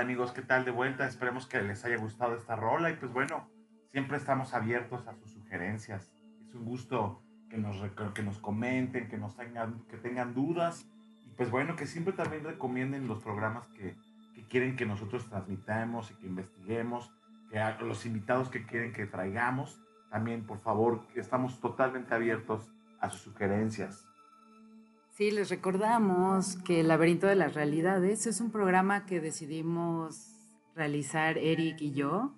Amigos, ¿qué tal de vuelta? Esperemos que les haya gustado esta rola y pues bueno, siempre estamos abiertos a sus sugerencias. Es un gusto que nos, que nos comenten, que, nos tengan, que tengan dudas y pues bueno, que siempre también recomienden los programas que, que quieren que nosotros transmitamos y que investiguemos, que a los invitados que quieren que traigamos. También, por favor, estamos totalmente abiertos a sus sugerencias. Sí, les recordamos que El laberinto de las realidades es un programa que decidimos realizar Eric y yo,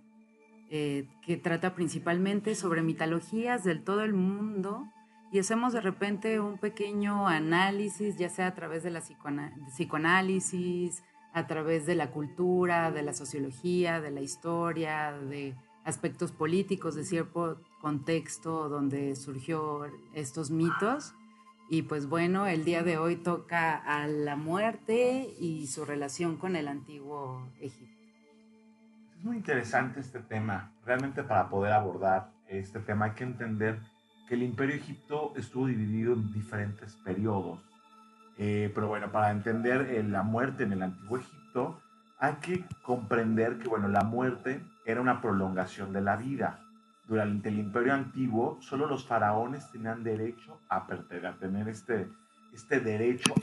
eh, que trata principalmente sobre mitologías del todo el mundo y hacemos de repente un pequeño análisis, ya sea a través de la psicoanálisis, a través de la cultura, de la sociología, de la historia, de aspectos políticos de cierto contexto donde surgió estos mitos. Y pues bueno, el día de hoy toca a la muerte y su relación con el antiguo Egipto. Es muy interesante este tema. Realmente para poder abordar este tema hay que entender que el imperio Egipto estuvo dividido en diferentes periodos. Eh, pero bueno, para entender eh, la muerte en el antiguo Egipto hay que comprender que bueno, la muerte era una prolongación de la vida. Durante el imperio antiguo solo los faraones tenían derecho a, perte- a tener este, este derecho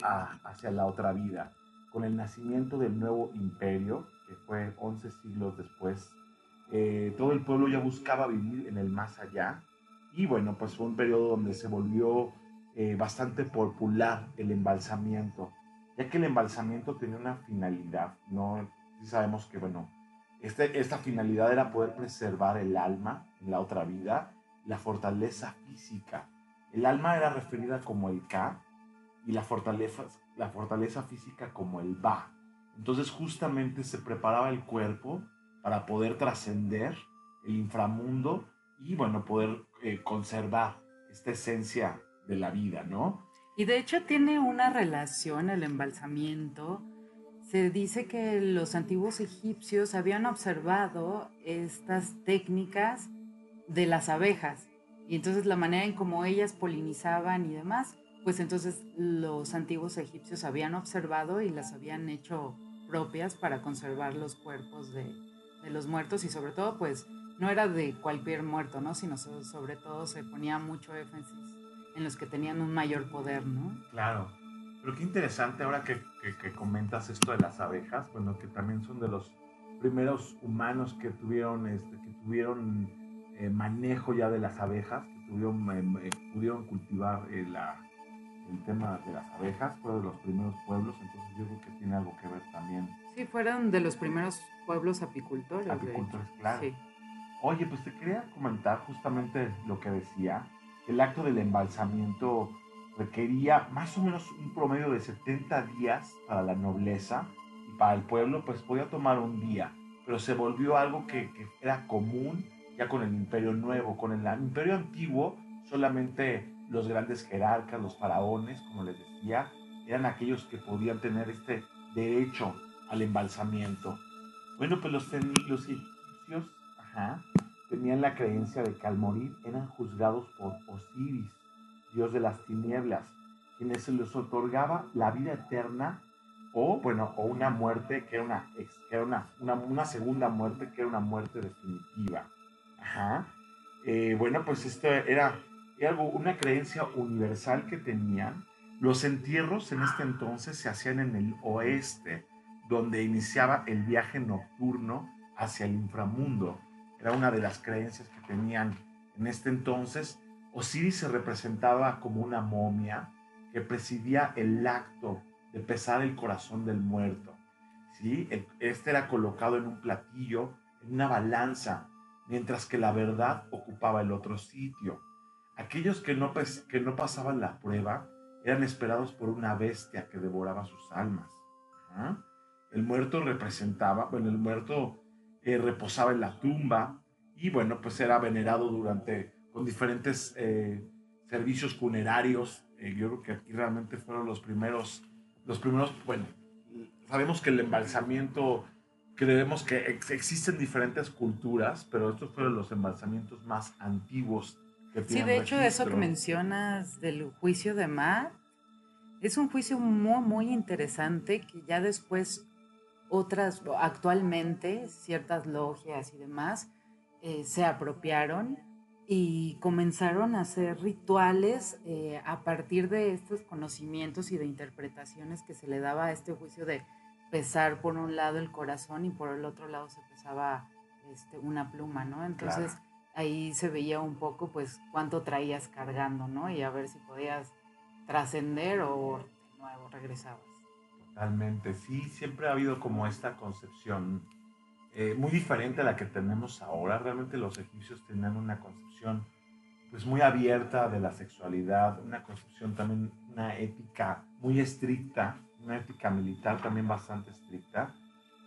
hacia la otra vida. Con el nacimiento del nuevo imperio, que fue 11 siglos después, eh, todo el pueblo ya buscaba vivir en el más allá. Y bueno, pues fue un periodo donde se volvió eh, bastante popular el embalsamiento, ya que el embalsamiento tenía una finalidad, ¿no? Sí sabemos que, bueno, este, esta finalidad era poder preservar el alma en la otra vida, la fortaleza física. El alma era referida como el Ka y la fortaleza, la fortaleza física como el Ba. Entonces justamente se preparaba el cuerpo para poder trascender el inframundo y bueno, poder eh, conservar esta esencia de la vida, ¿no? Y de hecho tiene una relación el embalsamiento. Se dice que los antiguos egipcios habían observado estas técnicas de las abejas. Y entonces la manera en cómo ellas polinizaban y demás, pues entonces los antiguos egipcios habían observado y las habían hecho propias para conservar los cuerpos de, los muertos y sobre todo pues no era de cualquier muerto, ¿no? Sino so- sobre todo se ponía mucho énfasis en los que tenían un mayor poder, ¿no? Claro. Pero qué interesante ahora que, que- que comentas esto de las abejas, bueno, que también son de los primeros humanos que tuvieron, este, que tuvieron eh, manejo ya de las abejas, que tuvieron, eh, eh, pudieron cultivar eh, la- el tema de las abejas, fue de los primeros pueblos, entonces yo creo que tiene algo que ver también. Sí, fueron de los primeros pueblos apicultores. de hecho. Apicultores, claro. Sí. Oye, pues te quería comentar justamente lo que decía. El acto del embalsamiento requería más o menos un promedio de 70 días para la nobleza y para el pueblo pues podía tomar un día, pero se volvió algo que, era común ya con el imperio nuevo, con el imperio antiguo solamente los grandes jerarcas, los faraones, como les decía, eran aquellos que podían tener este derecho al embalsamiento. Bueno, pues los, los egipcios tenían la creencia de que al morir eran juzgados por Osiris, dios de las tinieblas, quienes se les otorgaba la vida eterna o, bueno, o una muerte que era una, que era una, una segunda muerte que era una muerte definitiva. Ajá. Eh, bueno, pues esto era, era algo, una creencia universal que tenían. Los entierros en este entonces se hacían en el oeste, donde iniciaba el viaje nocturno hacia el inframundo. Era una de las creencias que tenían en este entonces. Osiris se representaba como una momia que presidía el acto de pesar el corazón del muerto. ¿sí? El- Este era colocado en un platillo, en una balanza, mientras que la verdad ocupaba el otro sitio. Aquellos que no, que no pasaban la prueba eran esperados por una bestia que devoraba sus almas. El muerto representaba, bueno, el muerto eh, reposaba en la tumba y bueno, pues era venerado durante, con diferentes eh, servicios funerarios. Eh, yo creo que aquí realmente fueron los primeros, los primeros, bueno, sabemos que el embalsamiento, creemos que existen diferentes culturas, pero estos fueron los embalsamientos más antiguos que Sí, de hecho, eso que mencionas del juicio de Matt, es un juicio muy, muy interesante que ya después otras, actualmente, ciertas logias y demás, eh, se apropiaron y comenzaron a hacer rituales eh, a partir de estos conocimientos y de interpretaciones que se le daba a este juicio de pesar por un lado el corazón y por el otro lado se pesaba este, una pluma, ¿no? Entonces ahí se veía un poco pues cuánto traías cargando, ¿no? Y a ver si podías trascender o de nuevo regresabas. Totalmente, sí, siempre ha habido como esta concepción eh, muy diferente a la que tenemos ahora. Realmente los egipcios tenían una concepción pues muy abierta de la sexualidad, una concepción también, una ética muy estricta, una ética militar también bastante estricta.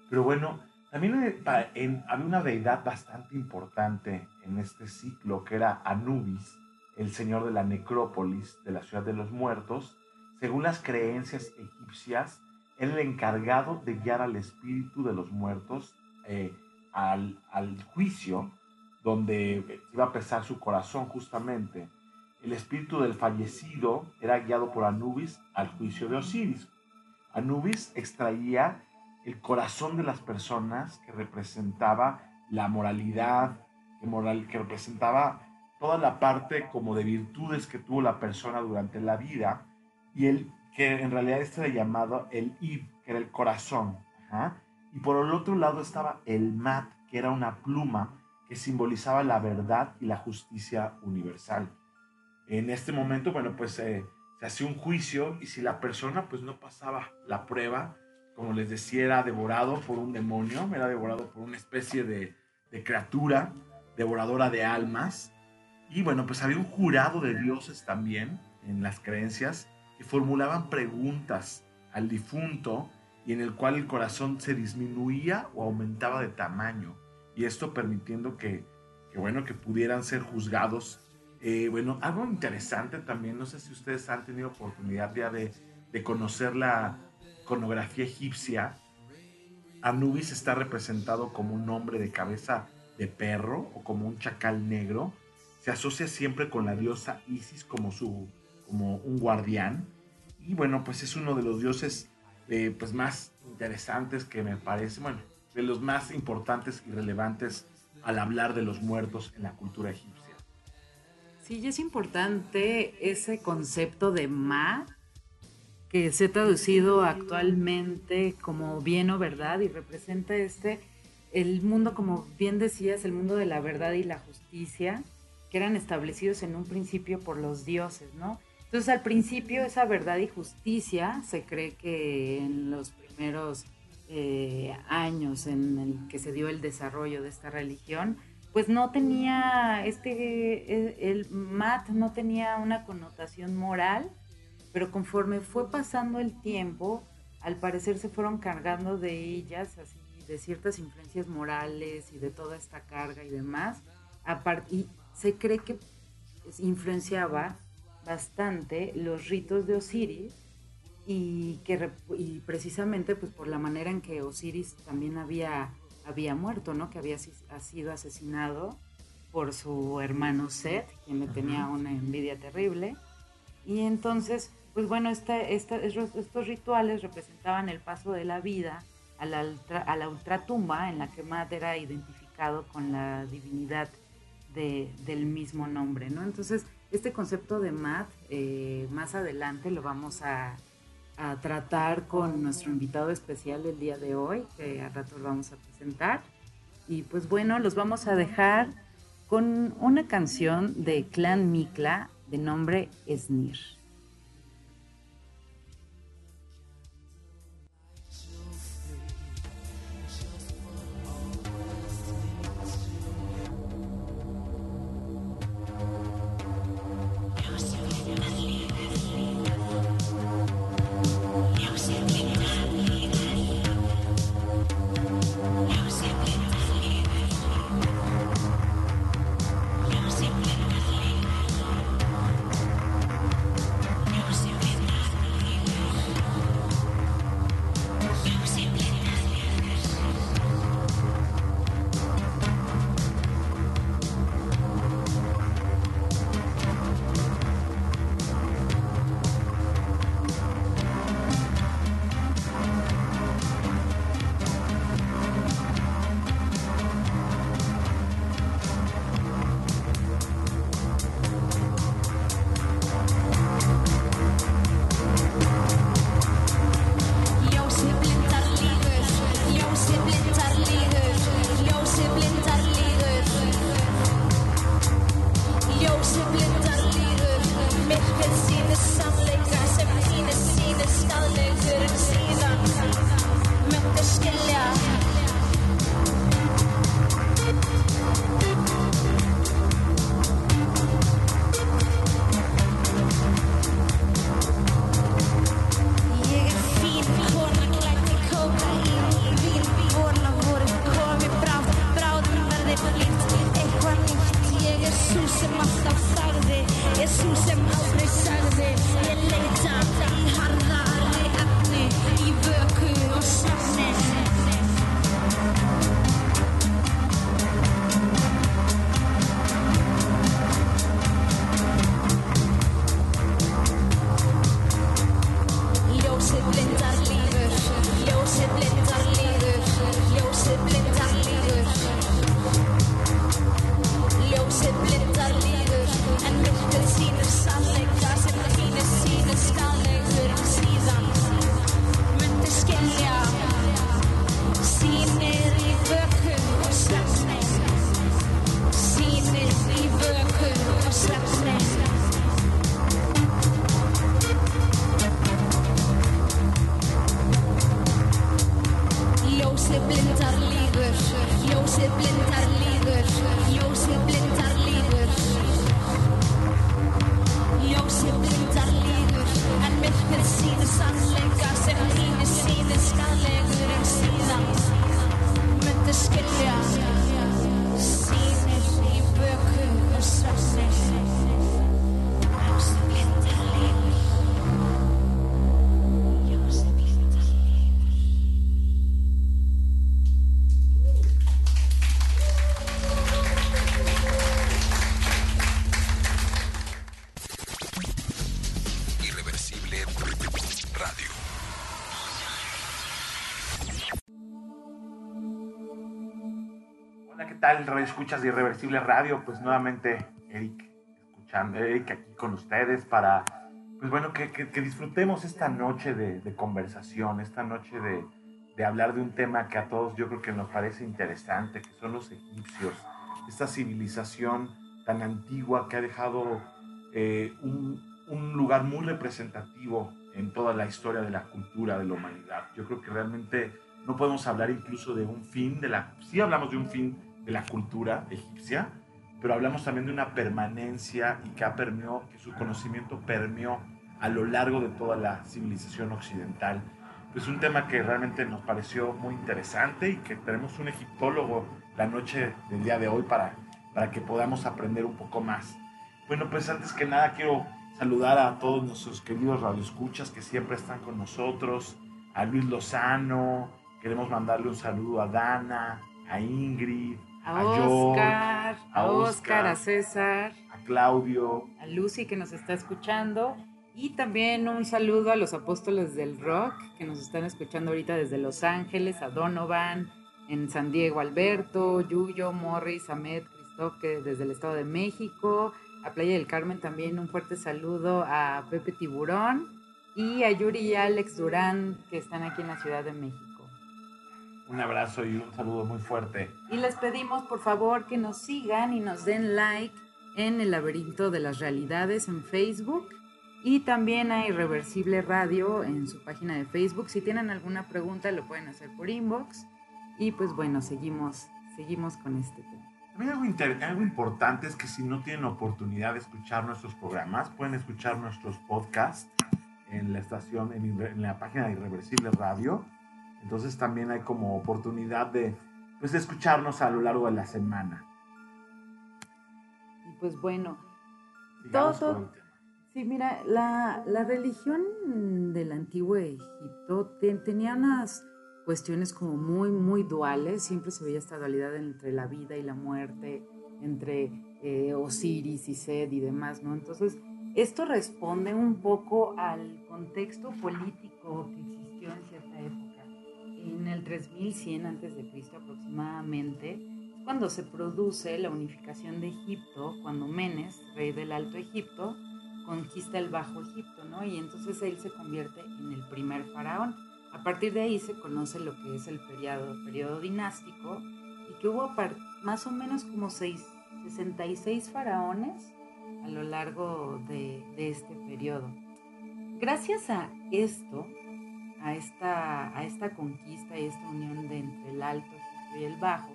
Pero bueno, también había una deidad bastante importante en este ciclo que era Anubis, el señor de la necrópolis de la ciudad de los muertos. Según las creencias egipcias, era el encargado de guiar al espíritu de los muertos eh, al, al, juicio, donde iba a pesar su corazón justamente. El espíritu del fallecido era guiado por Anubis al juicio de Osiris. Anubis extraía el corazón de las personas que representaba la moralidad, que, moral, que representaba toda la parte como de virtudes que tuvo la persona durante la vida y el que en realidad este era llamado el Ib, que era el corazón. Y por el otro lado estaba el Mat, que era una pluma que simbolizaba la verdad y la justicia universal. En este momento, bueno, pues eh, se hacía un juicio y si la persona pues no pasaba la prueba, como les decía, era devorado por un demonio, era devorado por una especie de, de criatura devoradora de almas. Y bueno, pues había un jurado de dioses también en las creencias que formulaban preguntas al difunto y en el cual el corazón se disminuía o aumentaba de tamaño y esto permitiendo que, bueno, que pudieran ser juzgados. Eh, bueno, algo interesante también, no sé si ustedes han tenido oportunidad ya de, de conocer la iconografía egipcia. Anubis está representado como un hombre de cabeza de perro o como un chacal negro. Se asocia siempre con la diosa Isis como, su, como un guardián. Y bueno, pues es uno de los dioses eh, pues más interesantes que me parece, bueno, de los más importantes y relevantes al hablar de los muertos en la cultura egipcia. Sí, y es importante ese concepto de Ma, que se ha traducido actualmente como bien o verdad y representa este, el mundo, como bien decías, el mundo de la verdad y la justicia, que eran establecidos en un principio por los dioses, ¿no? Entonces al principio esa verdad y justicia se cree que en los primeros eh, años en el que se dio el desarrollo de esta religión, pues no tenía, este, el, mat no tenía una connotación moral, pero conforme fue pasando el tiempo, al parecer se fueron cargando de ellas, así, de ciertas influencias morales y de toda esta carga y demás, y se cree que influenciaba bastante los ritos de Osiris y que y precisamente pues por la manera en que Osiris también había había muerto, ¿no? Que había sido asesinado por su hermano Set, quien le tenía una envidia terrible. Y entonces, pues bueno, esta, estos rituales representaban el paso de la vida a la, a la ultratumba en la que Matt era identificado con la divinidad de, del mismo nombre, ¿no? Entonces, este concepto de MAD, eh, más adelante lo vamos a, a, tratar con nuestro invitado especial del día de hoy, que al rato lo vamos a presentar. Y pues bueno, los vamos a dejar con una canción de Clan Mikla de nombre Snir. Tal, Radio Escuchas de Irreversible Radio? Pues nuevamente, Eric, escuchando, Eric aquí con ustedes para, pues bueno, que, que, que disfrutemos esta noche de, de conversación, esta noche de, de, hablar de un tema que a todos yo creo que nos parece interesante, que son los egipcios, esta civilización tan antigua que ha dejado eh, un, un lugar muy representativo en toda la historia de la cultura de la humanidad. Yo creo que realmente no podemos hablar incluso de un fin de la... Sí hablamos de un fin de la cultura egipcia, pero hablamos también de una permanencia y que ha permeó, que su conocimiento permeó a lo largo de toda la civilización occidental. Es un tema que realmente nos pareció muy interesante y que tenemos un egiptólogo la noche del día de hoy para, para que podamos aprender un poco más. Bueno, pues antes que nada quiero saludar a todos nuestros queridos radioescuchas que siempre están con nosotros, a Luis Lozano, queremos mandarle un saludo a Dana, a Ingrid, a, a Oscar, a Oscar, a César, a Claudio, a Lucy que nos está escuchando y también un saludo a los apóstoles del rock que nos están escuchando ahorita desde Los Ángeles, a Donovan, en San Diego Alberto, Yuyo, Morris, Ahmed, que desde el Estado de México, a Playa del Carmen también un fuerte saludo a Pepe Tiburón y a Yuri y Alex Durán que están aquí en la Ciudad de México. Un abrazo y un saludo muy fuerte. Y les pedimos por favor que nos sigan y nos den like en el laberinto de las realidades en Facebook y también a Irreversible Radio en su página de Facebook. Si tienen alguna pregunta lo pueden hacer por inbox y pues bueno, seguimos, seguimos con este tema. También algo, inter, algo, importante es que si no tienen oportunidad de escuchar nuestros programas, pueden escuchar nuestros podcasts en la estación, en, en, la página de Irreversible Radio. Entonces también hay como oportunidad de, pues, de escucharnos a lo largo de la semana. Y pues bueno, todo, todo sí, mira, la, la, religión del antiguo Egipto te, tenía unas cuestiones como muy, muy duales. Siempre se veía esta dualidad entre la vida y la muerte, entre eh, Osiris y Sed y demás, ¿no? Entonces, esto responde un poco al contexto político que existió en. En el 3100 a.C. aproximadamente, es cuando se produce la unificación de Egipto, cuando Menes, rey del Alto Egipto, conquista el Bajo Egipto, ¿no? Y entonces él se convierte en el primer faraón. A partir de ahí se conoce lo que es el periodo, periodo dinástico y que hubo más o menos como seis, 66 faraones a lo largo de, de, este periodo. Gracias a esto, a esta, a esta conquista y esta unión entre el Alto y el Bajo,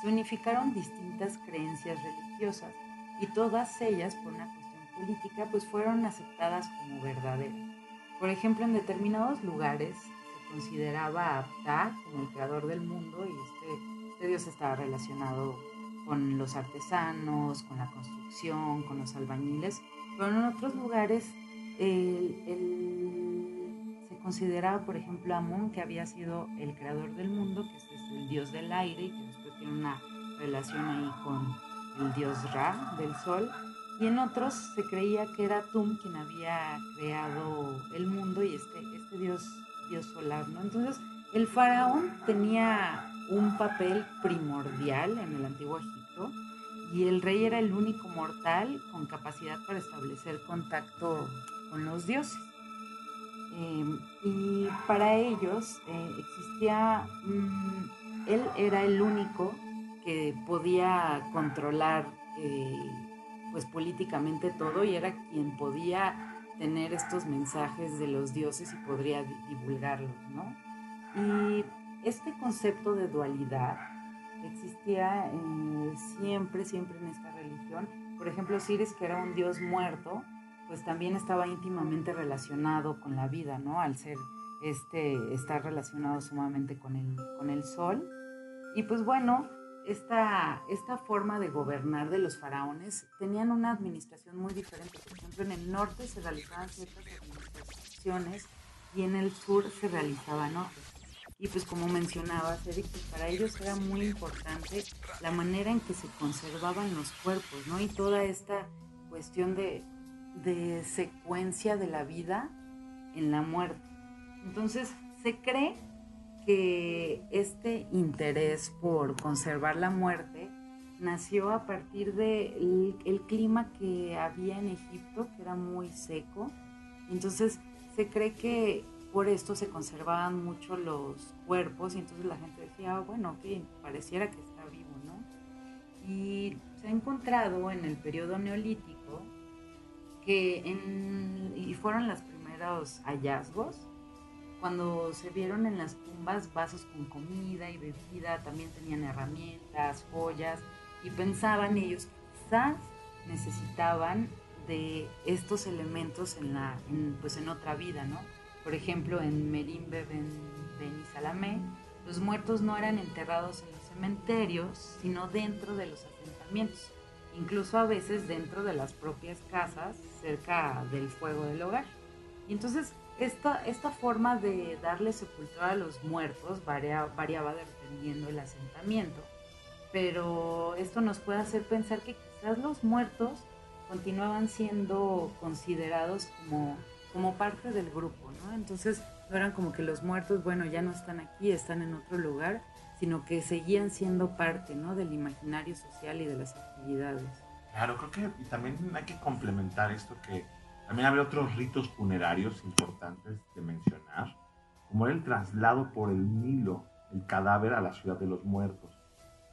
se unificaron distintas creencias religiosas y todas ellas, por una cuestión política, pues fueron aceptadas como verdaderas. Por ejemplo, en determinados lugares consideraba a Ptah como el creador del mundo y este, este, dios estaba relacionado con los artesanos, con la construcción, con los albañiles, pero en otros lugares el, se consideraba, por ejemplo, a Amón, que había sido el creador del mundo, que es el dios del aire y que después tiene una relación ahí con el dios Ra del sol. Y en otros se creía que era Tum quien había creado el mundo y este, este dios dios solar, ¿no? Entonces, el faraón tenía un papel primordial en el antiguo Egipto y el rey era el único mortal con capacidad para establecer contacto con los dioses. Eh, y para ellos eh, existía, mm, él era el único que podía controlar eh, pues políticamente todo y era quien podía tener estos mensajes de los dioses y podría divulgarlos, ¿no? Y este concepto de dualidad existía eh, siempre, siempre en esta religión. Por ejemplo, Osiris, que era un dios muerto, pues también estaba íntimamente relacionado con la vida, ¿no? Al ser este, estar relacionado sumamente con el, con el sol. Y pues bueno, esta, esta forma de gobernar de los faraones tenían una administración muy diferente. Por ejemplo, en el norte se realizaban ciertas administraciones y en el sur se realizaban otras. Y pues como mencionabas, Eric, pues para ellos era muy importante la manera en que se conservaban los cuerpos, ¿no? Y toda esta cuestión de, de secuencia de la vida en la muerte. Entonces, se cree que este interés por conservar la muerte nació a partir del de el clima que había en Egipto, que era muy seco. Entonces se cree que por esto se conservaban mucho los cuerpos y entonces la gente decía, ah, bueno, que pareciera que está vivo, ¿no? Y se ha encontrado en el periodo neolítico que en, y fueron los primeros hallazgos, cuando se vieron en las tumbas vasos con comida y bebida, también tenían herramientas, joyas, y pensaban ellos que quizás necesitaban de estos elementos en, la, pues en otra vida, ¿no? Por ejemplo, en Merimbe Ben, ben Salamé, los muertos no eran enterrados en los cementerios, sino dentro de los asentamientos, incluso a veces dentro de las propias casas, cerca del fuego del hogar. Y entonces esta, esta forma de darle sepultura a los muertos variaba dependiendo del asentamiento pero esto nos puede hacer pensar que quizás los muertos continuaban siendo considerados como, como parte del grupo, ¿no? Entonces no eran como que los muertos, bueno, ya no están aquí, están en otro lugar, sino que seguían siendo parte, ¿no? Del imaginario social y de las actividades. Claro, creo que también hay que complementar esto que también había otros ritos funerarios importantes de mencionar, como el traslado por el Nilo, el cadáver a la ciudad de los muertos.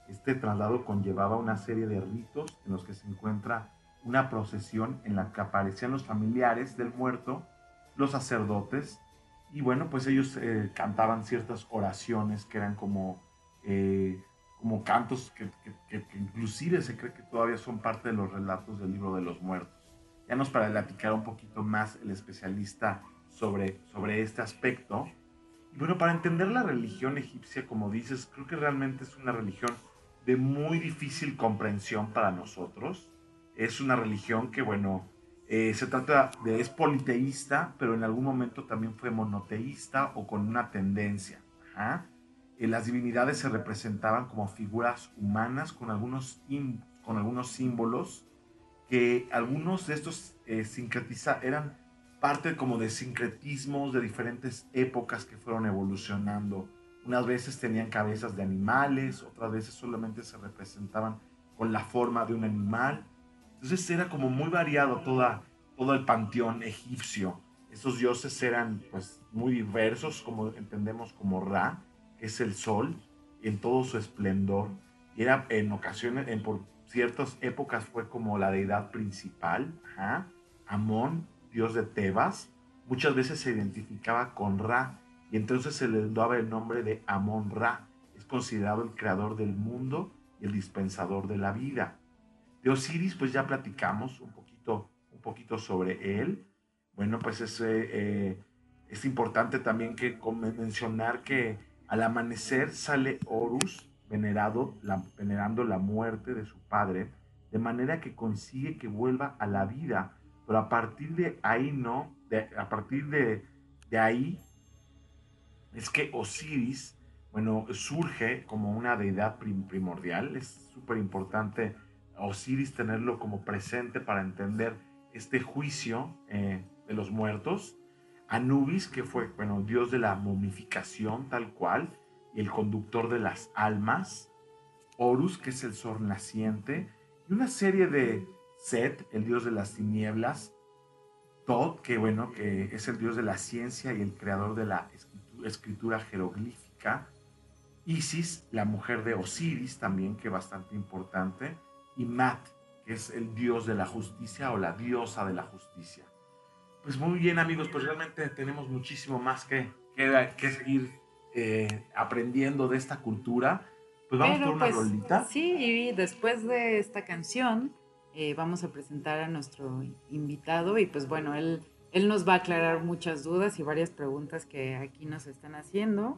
Este traslado conllevaba una serie de ritos en los que se encuentra una procesión en la que aparecían los familiares del muerto, los sacerdotes, y bueno, pues ellos eh, cantaban ciertas oraciones que eran como, eh, como cantos que, inclusive se cree que todavía son parte de los relatos del libro de los muertos. Ya nos para platicar un poquito más el especialista sobre, sobre este aspecto. Y bueno, para entender la religión egipcia, como dices, creo que realmente es una religión de muy difícil comprensión para nosotros. Es una religión que, bueno, eh, se trata de, es politeísta, pero en algún momento también fue monoteísta o con una tendencia. Eh, las divinidades se representaban como figuras humanas con algunos, con algunos símbolos que algunos de estos eh, sincretiza eran parte como de sincretismos de diferentes épocas que fueron evolucionando unas veces tenían cabezas de animales, otras veces solamente se representaban con la forma de un animal. Entonces era como muy variado toda, todo el panteón egipcio. Estos dioses eran pues muy diversos, como entendemos como Ra, es el sol, en todo su esplendor. Era en ocasiones, en por ciertas épocas fue como la deidad principal. Amón, dios de Tebas, muchas veces se identificaba con Ra, y entonces se le daba el nombre de Amon Ra. Es considerado el creador del mundo y el dispensador de la vida. De Osiris, pues ya platicamos un poquito, un poquito sobre él. Bueno, pues es, eh, es importante también que mencionar que al amanecer sale Horus venerando la muerte de su padre, de manera que consigue que vuelva a la vida. Pero a partir de ahí no, a partir de, de ahí es que Osiris, bueno, surge como una deidad primordial. Es súper importante Osiris tenerlo como presente para entender este juicio eh, de los muertos. Anubis, que fue, bueno, dios de la momificación tal cual, y el conductor de las almas. Horus, que es el sol naciente. Y una serie de Set, el dios de las tinieblas. Tod, que bueno, que es el dios de la ciencia y el creador de la escritura jeroglífica. Isis, la mujer de Osiris, también, que bastante importante. Y Mat, que es el dios de la justicia o la diosa de la justicia. Pues muy bien, amigos, pues realmente tenemos muchísimo más que, que, seguir eh, aprendiendo de esta cultura. Pues vamos por una pues, rolita. Sí, y después de esta canción, eh, vamos a presentar a nuestro invitado. Y pues bueno, él él nos va a aclarar muchas dudas y varias preguntas que aquí nos están haciendo.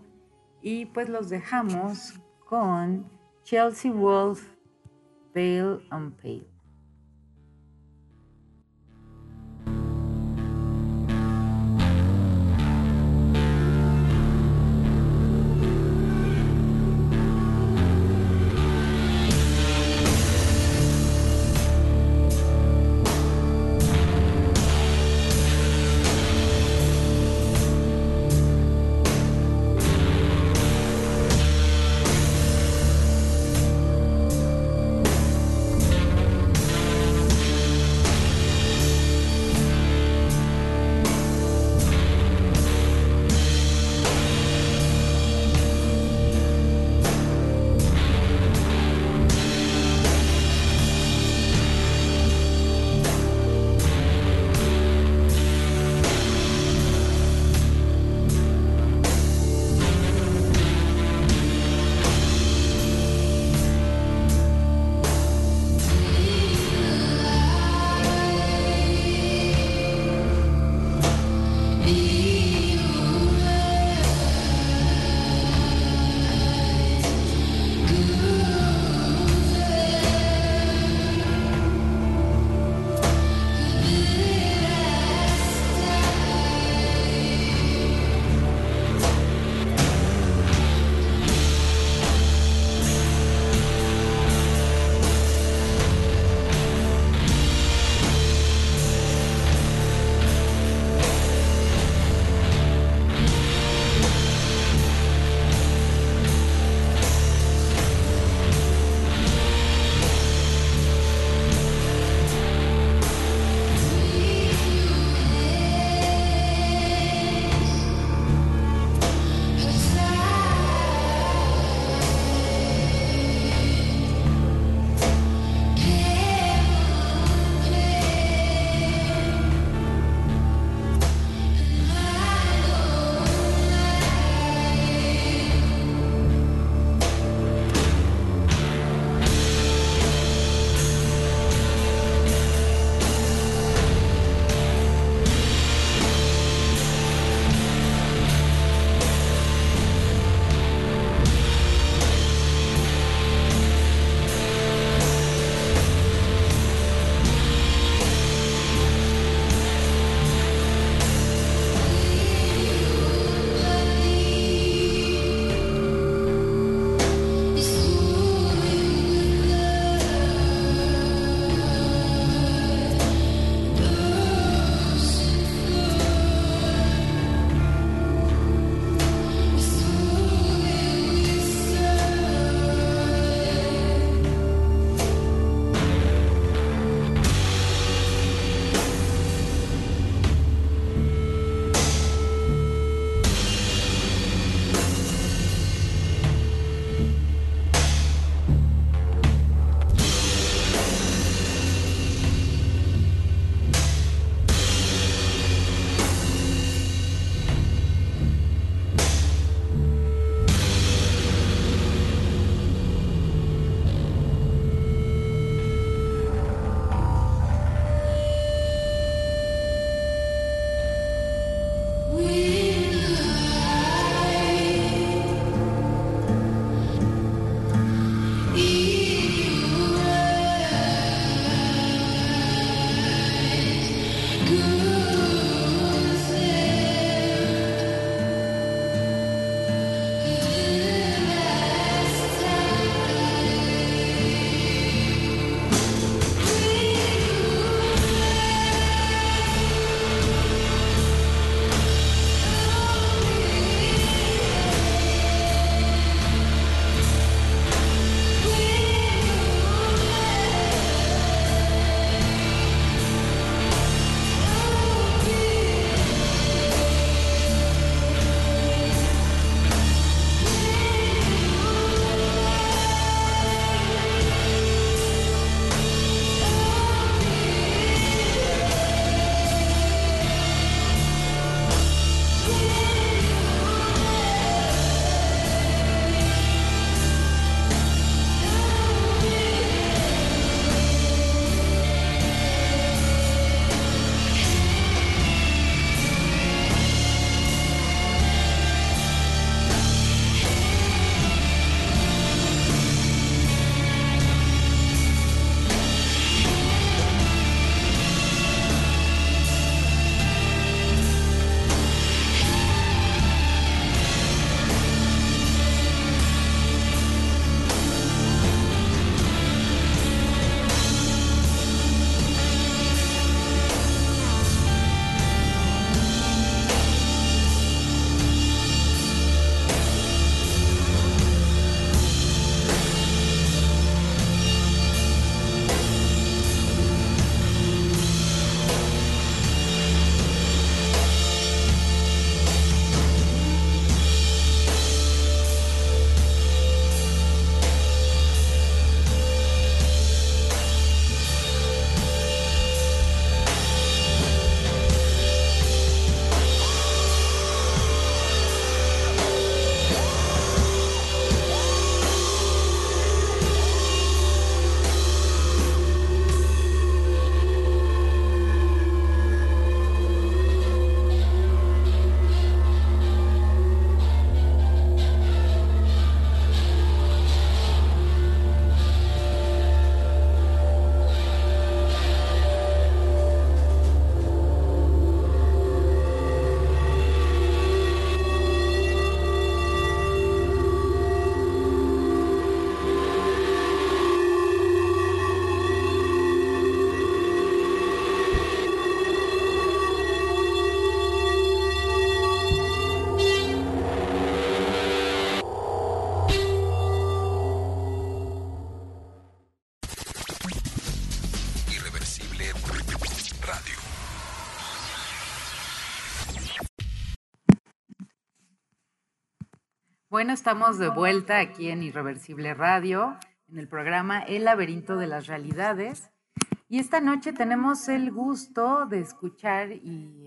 Y pues los dejamos con Chelsea Wolf, Pale and Pale. Bueno, estamos de vuelta aquí en Irreversible Radio, en el programa El laberinto de las realidades. Y esta noche tenemos el gusto de escuchar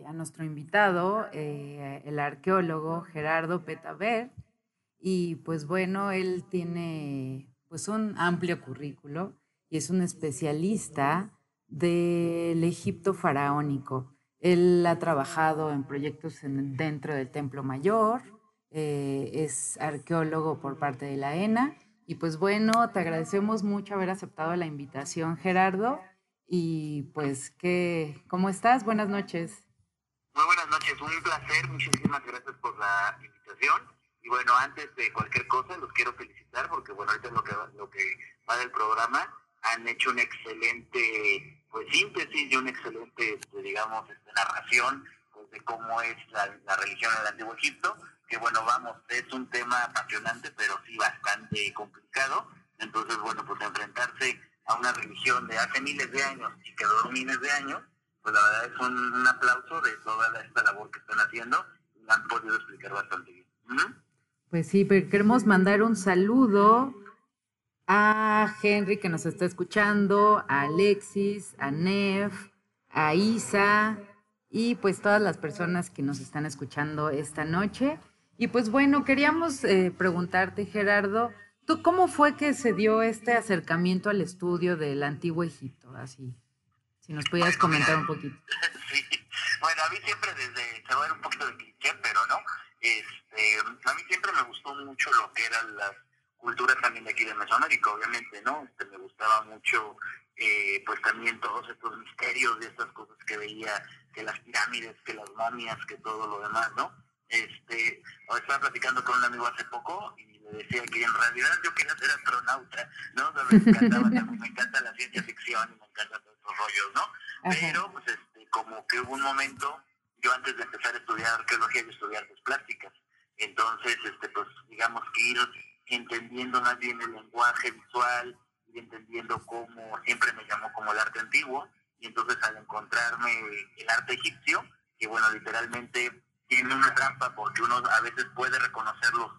a nuestro invitado, eh, el arqueólogo Gerardo Petaver. Y pues bueno, él tiene pues un amplio currículo y es un especialista del Egipto faraónico. Él ha trabajado en proyectos dentro del Templo Mayor, eh, es arqueólogo por parte de la ENA. Y pues bueno, te agradecemos mucho haber aceptado la invitación, Gerardo. Y pues, ¿qué, ¿cómo estás? Buenas noches. Muy buenas noches, un placer, muchísimas gracias por la invitación. Y bueno, antes de cualquier cosa, los quiero felicitar porque, bueno, ahorita lo que, lo que va del programa, han hecho una excelente pues síntesis y una excelente, este, digamos, este, narración de cómo es la, la religión en el Antiguo Egipto, que bueno, vamos, es un tema apasionante, pero sí bastante complicado. Entonces, bueno, pues enfrentarse a una religión de hace miles de años y que duró miles de años, pues la verdad es un, un aplauso de toda esta labor que están haciendo y la han podido explicar bastante bien. ¿Mm? Pues sí, pero queremos mandar un saludo a Henry que nos está escuchando, a Alexis, a Nev, a Isa y pues todas las personas que nos están escuchando esta noche. Y pues bueno, queríamos eh, preguntarte, Gerardo, ¿tú cómo fue que se dio este acercamiento al estudio del antiguo Egipto? Así, si nos pudieras comentar un poquito. Sí. Bueno, a mí siempre desde, se va a ver un poquito de cliché, pero no. Este, a mí siempre me gustó mucho lo que eran las culturas también de aquí de Mesoamérica, obviamente, ¿no? Este, me gustaba mucho, eh, pues también todos estos misterios de estas cosas que veía, que las pirámides, que las momias, que todo lo demás, ¿no? Este, o estaba platicando con un amigo hace poco y le decía que en realidad yo quería ser astronauta, ¿no? O sea, me encantaba, también, me encanta la ciencia ficción y me encantan todos esos rollos, ¿no? Ajá. Pero, pues, este, como que hubo un momento, yo antes de empezar a estudiar arqueología, yo estudié artes plásticas. Entonces, este, pues, digamos que ir entendiendo más bien el lenguaje visual y entendiendo cómo siempre me llamó como el arte antiguo. Y entonces, al encontrarme el arte egipcio, que bueno, literalmente tiene una trampa porque uno a veces puede reconocer los,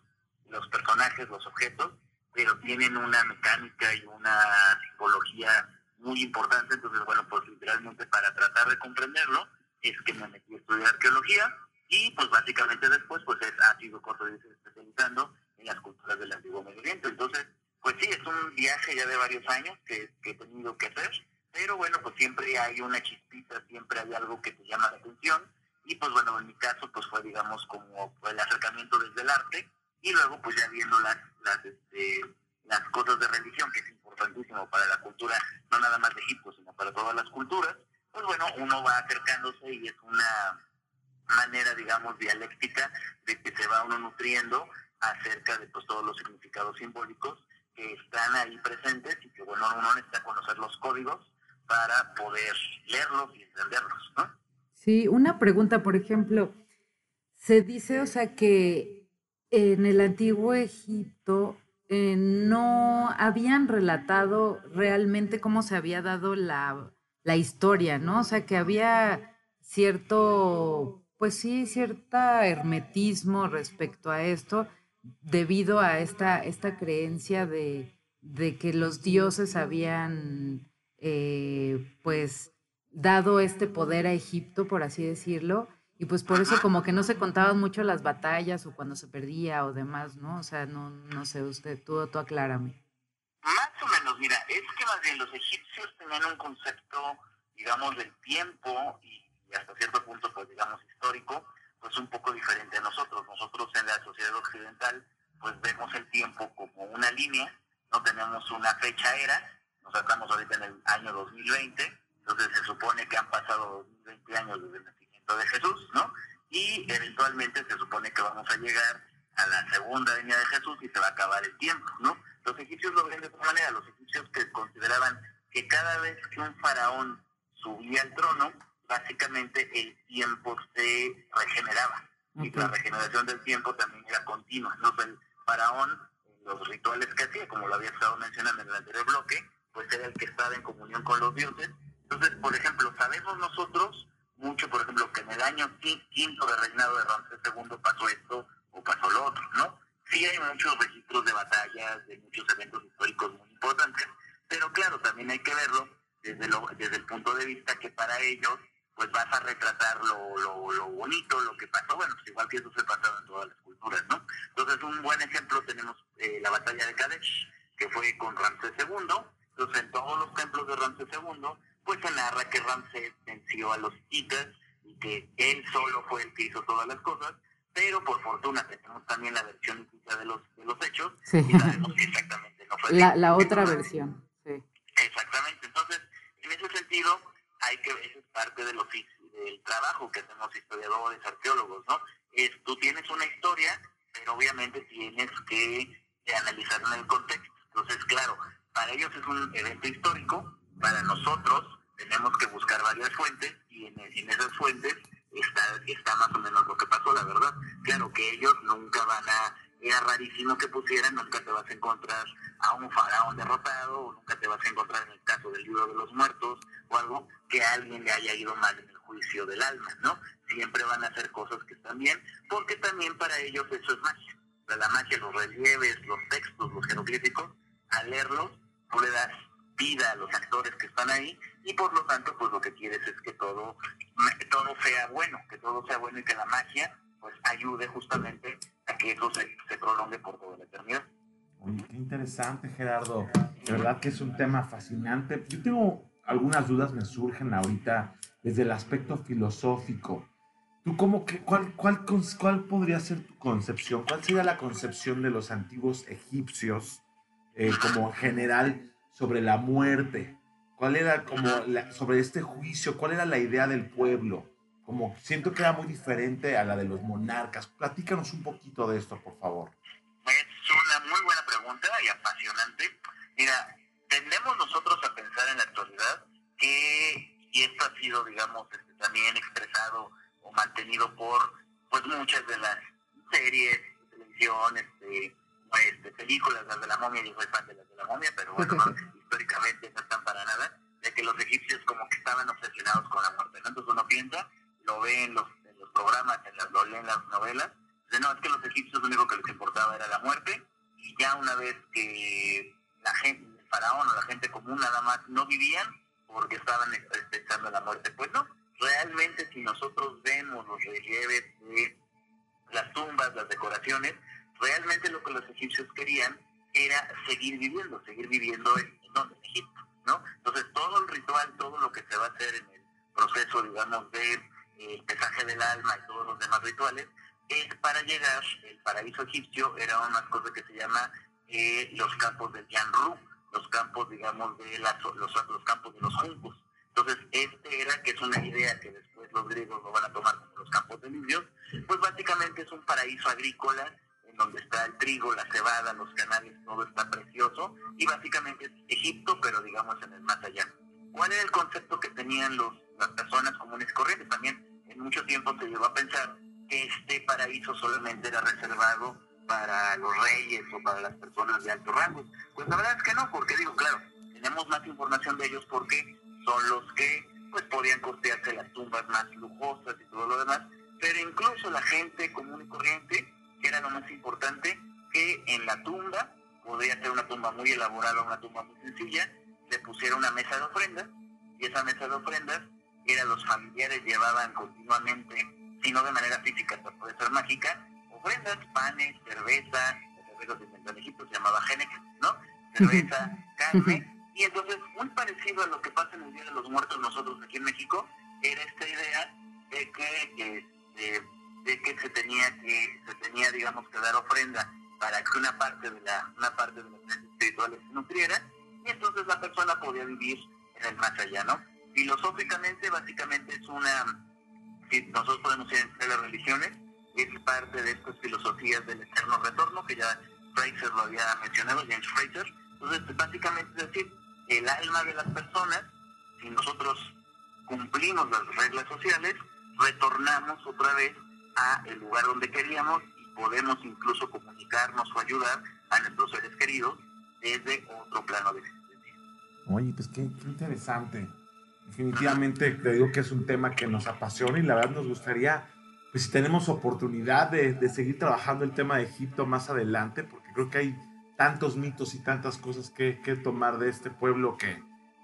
los personajes, los objetos, pero tienen una mecánica y una simbología muy importante. Entonces, bueno, pues literalmente para tratar de comprenderlo es que me metí a estudiar arqueología y pues básicamente después pues es, ha sido corto especializando en las culturas del antiguo Medio Oriente. Entonces, pues sí, es un viaje ya de varios años que he tenido que hacer, pero bueno, pues siempre hay una chispita, siempre hay algo que te llama la atención. Y pues bueno, en mi caso pues fue digamos como el acercamiento desde el arte. Y luego pues ya viendo las, las, este, las cosas de religión, que es importantísimo para la cultura, no nada más de Egipto, sino para todas las culturas, pues bueno, uno va acercándose y es una manera, digamos, dialéctica de que se va uno nutriendo acerca de pues, todos los significados simbólicos que están ahí presentes y que, bueno, uno necesita conocer los códigos para poder leerlos y entenderlos, ¿no? Sí, una pregunta, por ejemplo, se dice, o sea, que en el antiguo Egipto eh, no habían relatado realmente cómo se había dado la, la historia, ¿no? O sea, que había cierto, pues sí, cierta hermetismo respecto a esto, debido a esta, esta creencia de, de que los dioses habían, eh, pues, dado este poder a Egipto, por así decirlo, y pues por eso como que no se contaban mucho las batallas o cuando se perdía o demás, ¿no? O sea, no, no sé, usted, tú, tú aclárame. Más o menos, mira, es que más bien los egipcios tenían un concepto, digamos, del tiempo y, y hasta cierto punto, pues digamos, histórico, pues un poco diferente a nosotros. Nosotros en la sociedad occidental, pues vemos el tiempo como una línea, no tenemos una fecha era, nos estamos ahorita en el año 2020, entonces se supone que han pasado 20 años desde el nacimiento de Jesús, ¿no? Y eventualmente se supone que vamos a llegar a la segunda venida de Jesús y se va a acabar el tiempo, ¿no? Los egipcios lo ven de otra manera, los egipcios que consideraban que cada vez que un faraón subía al trono, básicamente el tiempo se regeneraba. Y la regeneración del tiempo también era continua. Entonces el faraón, los rituales que hacía, como lo había estado mencionando en el anterior bloque, pues era el que estaba en comunión con los dioses. Entonces, por ejemplo, sabemos nosotros mucho, por ejemplo, que en el año qui- quinto de reinado de Ramsés II pasó esto o pasó lo otro, ¿no? Sí hay muchos registros de batallas, de muchos eventos históricos muy importantes, pero claro, también hay que verlo desde, lo, desde el punto de vista que para ellos pues vas a retratar lo, lo, lo bonito, lo que pasó, bueno, pues igual que eso se pasó en todas las culturas, ¿no? Entonces, un buen ejemplo tenemos eh, la batalla de Kadesh, que fue con Ramsés II. Entonces, en todos los templos de Ramsés II, pues se narra que Ramsés venció a los hititas y que él solo fue el que hizo todas las cosas, pero por fortuna tenemos también la versión de los, de los hechos sí. y sabemos que exactamente no fue la, la otra Entonces, versión. Sí. Exactamente. Entonces, en ese sentido, hay que, eso es parte del oficio, del trabajo que hacemos historiadores, arqueólogos, ¿no? Es, tú tienes una historia, pero obviamente tienes que analizarla en el contexto. Entonces, claro, para ellos es un evento histórico, para nosotros tenemos que buscar varias fuentes y en, esas fuentes está, está más o menos lo que pasó, la verdad. Claro que ellos nunca van a, era rarísimo que pusieran, nunca te vas a encontrar a un faraón derrotado, o nunca te vas a encontrar en el caso del libro de los muertos, o algo que a alguien le haya ido mal en el juicio del alma, ¿no? Siempre van a hacer cosas que están bien, porque también para ellos eso es magia. La magia, los relieves, los textos, los jeroglíficos, al leerlos, tú le das vida a los actores que están ahí, y por lo tanto, pues lo que quieres es que todo, todo sea bueno, que todo sea bueno y que la magia, pues ayude justamente a que eso se, se prolongue por toda la eternidad. Oye, qué interesante, Gerardo. De verdad que es un tema fascinante. Yo tengo algunas dudas, me surgen ahorita desde el aspecto filosófico. ¿Tú cómo que, cuál, cuál, cuál podría ser tu concepción? ¿Cuál sería la concepción de los antiguos egipcios eh, como general sobre la muerte? ¿Cuál era como la- sobre este juicio? ¿Cuál era la idea del pueblo? Como siento que era muy diferente a la de los monarcas. Platícanos un poquito de esto, por favor. Es una muy buena pregunta y apasionante. Mira, tendemos nosotros a pensar en la actualidad que, y esto ha sido, digamos, este, también expresado o mantenido por pues muchas de las series, televisión, este, pues, este, películas, las de la momia, yo soy fan de las de la momia, pero bueno, no, históricamente no están para nada, de que los egipcios como que estaban obsesionados con la muerte, ¿no? Entonces uno piensa, lo ve en los, en los programas, en las, lo lee en las novelas, de no, es que los egipcios lo único que les importaba era la muerte, y ya una vez que la gente, el faraón o la gente común nada más no vivían porque estaban pensando en la muerte. Pues no, realmente si nosotros vemos los relieves de las tumbas, las decoraciones, realmente lo que los egipcios querían era seguir viviendo, seguir viviendo en, en, Egipto, ¿no? Entonces todo el ritual, todo lo que se va a hacer en el proceso, digamos, de eh, pesaje del alma y todos los demás rituales, es para llegar, el paraíso egipcio era una cosa que se llama eh, los campos del Yanru, los campos, digamos, de las, los, los campos de los juncos. Entonces, este era, que es una idea que después los griegos lo van a tomar como los campos de Lidios, pues básicamente es un paraíso agrícola donde está el trigo, la cebada, los canales, todo está precioso, y básicamente es Egipto, pero digamos en el más allá. ¿Cuál era el concepto que tenían los, las personas comunes corrientes? También en mucho tiempo se llegó a pensar que este paraíso solamente era reservado para los reyes o para las personas de alto rango. Pues la verdad es que no, porque digo, claro, tenemos más información de ellos porque son los que pues podían costearse las tumbas más lujosas y todo lo demás, pero incluso la gente común y corriente, que era lo más importante, que en la tumba, podía ser una tumba muy elaborada, una tumba muy sencilla, le pusiera una mesa de ofrendas, y esa mesa de ofrendas era los familiares llevaban continuamente, si no de manera física, hasta puede ser mágica, ofrendas, panes, cerveza, la cerveza se inventó en Egipto, se llamaba Genex, ¿no? Cerveza, carne, y entonces, muy parecido a lo que pasa en el Día de los Muertos nosotros aquí en México, era esta idea de que, eh, que se tenía que, se tenía, digamos, que dar ofrenda para que una parte de la, una parte de las espirituales se nutriera, y entonces la persona podía vivir en el más allá, ¿no? Filosóficamente, básicamente es una, si nosotros podemos ir entre las religiones, es parte de estas filosofías del eterno retorno, que ya Fraser lo había mencionado, James Fraser. Entonces, básicamente es decir, el alma de las personas, si nosotros cumplimos las reglas sociales, retornamos otra vez a el lugar donde queríamos y podemos incluso comunicarnos o ayudar a nuestros seres queridos desde otro plano de existencia. Oye, pues qué, qué interesante. Definitivamente te digo que es un tema que nos apasiona y la verdad nos gustaría pues si tenemos oportunidad de, de seguir trabajando el tema de Egipto más adelante, porque creo que hay tantos mitos y tantas cosas que, que tomar de este pueblo que,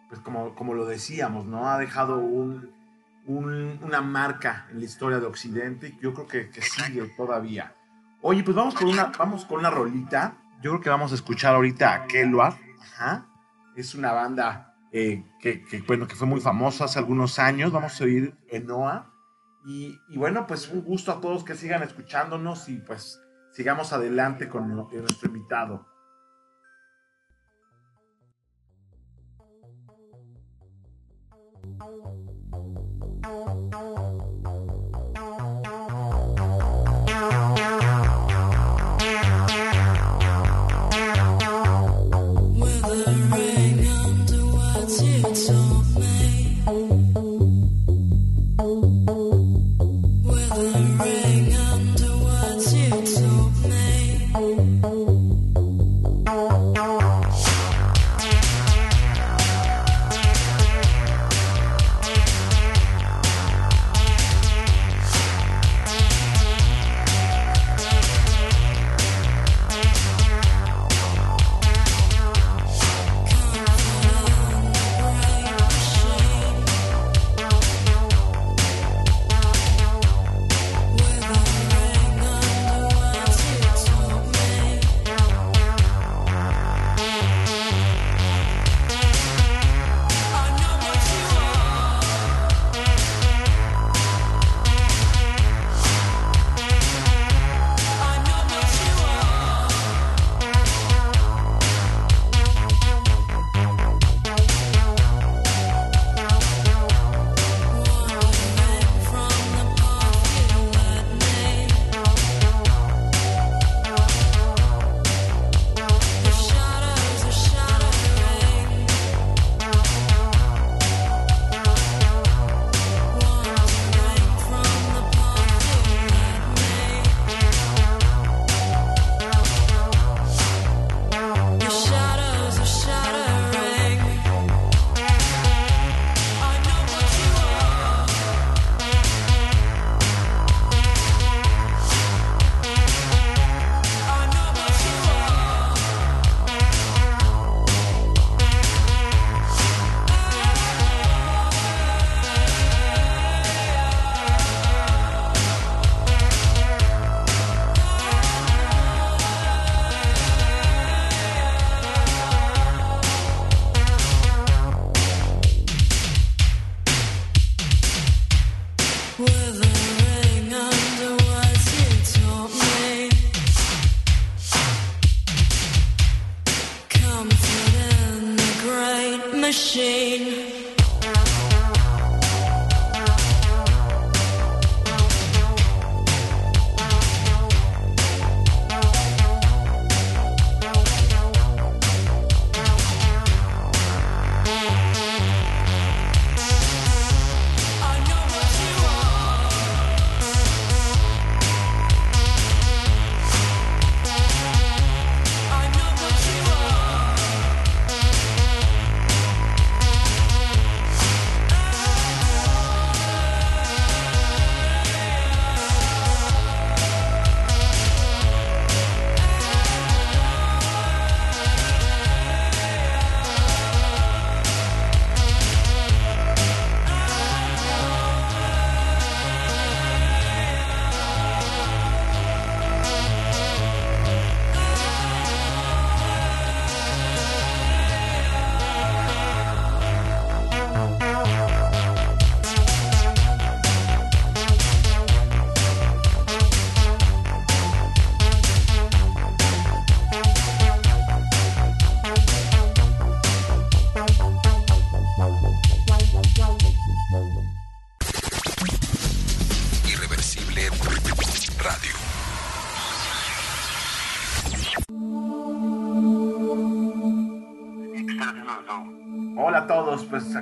pues como, como lo decíamos, ¿no? Ha dejado un, un- una marca en la historia de Occidente y yo creo que, sigue todavía. Oye, pues vamos con una, vamos con una rolita. Yo creo que vamos a escuchar ahorita a Keloar. Ajá. Es una banda eh, que, bueno, que fue muy famosa hace algunos años. Vamos a oír Enoa. Y, y bueno, pues un gusto a todos que sigan escuchándonos y pues sigamos adelante con con nuestro invitado.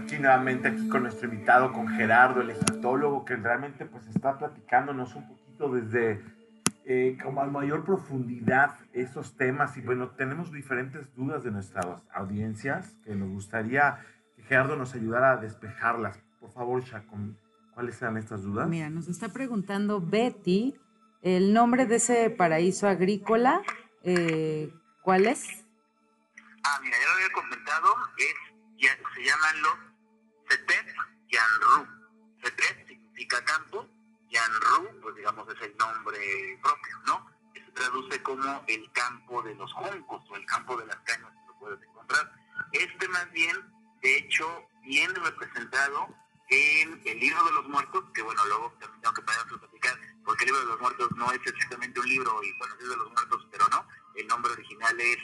Aquí nuevamente aquí con nuestro invitado, con Gerardo, el egiptólogo, que realmente pues está platicándonos un poquito desde eh, como a mayor profundidad esos temas y bueno, tenemos diferentes dudas de nuestras audiencias que nos gustaría que Gerardo nos ayudara a despejarlas. Por favor, Shakon, ¿Cuáles eran estas dudas? Mira, nos está preguntando Betty el nombre de ese paraíso agrícola. eh, ¿Cuál es? Ah, mira, ya lo había comentado, es, ya, se llaman los Setet Yanru. Setet significa campo, Yanru, pues digamos es el nombre propio, ¿no? Se traduce como el campo de los juncos o el campo de las cañas, que lo puedes encontrar. Este más bien, de hecho, viene representado en el libro de los muertos, que bueno, luego tengo que parar de platicar, porque el libro de los muertos no es exactamente un libro, y bueno, es de los muertos, pero no. El nombre original es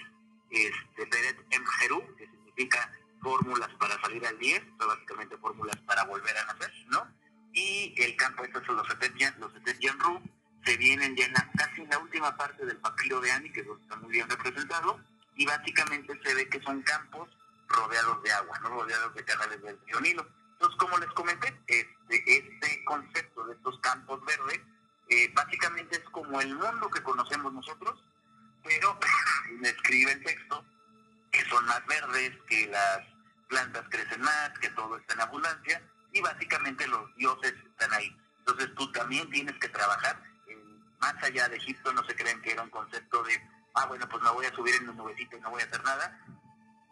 este, Beret Em Jeru, que significa fórmulas para salir al 10, o básicamente fórmulas para volver a nacer, ¿no? Y el campo, estos son los Setet Yan- los Setet Yanru, se vienen ya en casi en la última parte del papiro de Ani, que está muy bien representado, y básicamente se ve que son campos rodeados de agua, ¿no? Rodeados de canales del río Nilo. Entonces, como les comenté, este, este concepto de estos campos verdes, eh, básicamente es como el mundo que conocemos nosotros, pero describe el texto que son más verdes, que las plantas crecen más, que todo está en abundancia, y básicamente los dioses están ahí. Entonces tú también tienes que trabajar, más allá de Egipto no se creen que era un concepto de, ah, bueno, pues me voy a subir en un nubecito y no voy a hacer nada.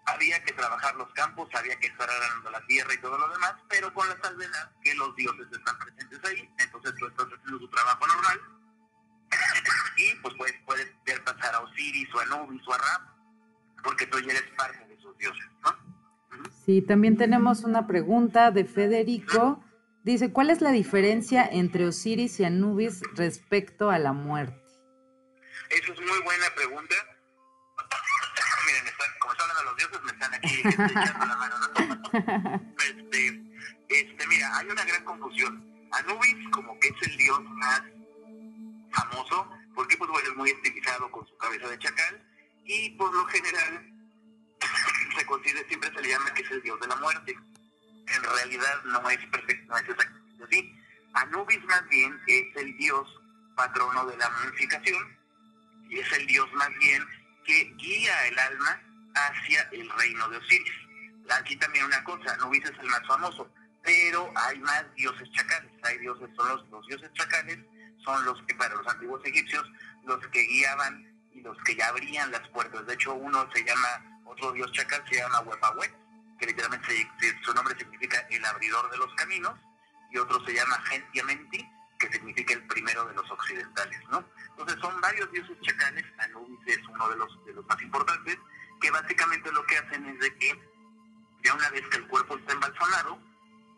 Había que trabajar los campos, había que estar arando la tierra y todo lo demás, pero con la salvedad que los dioses están presentes ahí, entonces tú estás haciendo tu trabajo normal, y pues puedes, puedes ver pasar a Osiris o a Anubis o a Ra, porque tú ya eres parte de esos dioses, ¿no? Sí, también tenemos una pregunta de Federico. Dice, ¿cuál es la diferencia entre Osiris y Anubis respecto a la muerte? Eso es muy buena pregunta. Miren, me están, como están hablando los dioses, me están aquí echando la mano. ¿no? Este, este, mira, hay una gran confusión. Anubis como que es el dios más famoso, porque pues bueno, es muy estilizado con su cabeza de chacal, y por lo general se considera, siempre se le llama que es el dios de la muerte. En realidad no es perfecto, no es exactamente así. Anubis más bien es el dios patrono de la momificación, y es el dios más bien que guía el alma hacia el reino de Osiris. Aquí también una cosa, Anubis es el más famoso, pero hay más dioses chacales, hay dioses, son los dioses chacales, son los que para los antiguos egipcios, los que guiaban y los que ya abrían las puertas. De hecho, uno se llama, otro dios chacal se llama Huepahuet, que literalmente su nombre significa el abridor de los caminos, y otro se llama Gentiamenti, que significa el primero de los occidentales, ¿no? Entonces son varios dioses chacales, Anubis es uno de los, de los más importantes, que básicamente lo que hacen es de que ya una vez que el cuerpo está embalsamado,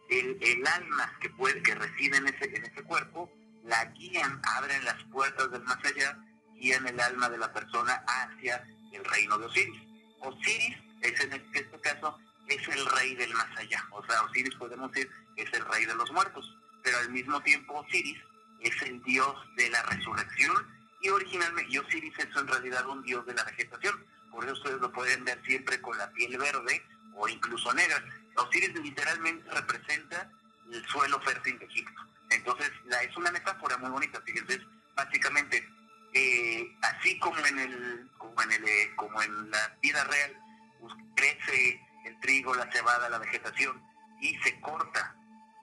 el, el alma que puede, que reside en ese, en ese cuerpo, la guían, abren las puertas del más allá, guían el alma de la persona hacia el reino de Osiris. Osiris es en este caso es el rey del más allá. O sea, Osiris podemos decir es el rey de los muertos, pero al mismo tiempo Osiris es el dios de la resurrección y originalmente y Osiris es en realidad un dios de la vegetación. Por eso ustedes lo pueden ver siempre con la piel verde o incluso negra. Osiris literalmente representa el suelo fértil de Egipto. Entonces, la, es una metáfora muy bonita, fíjense, básicamente, eh, así como en el, como en el, eh, como en la vida real, pues, crece el trigo, la cebada, la vegetación, y se corta,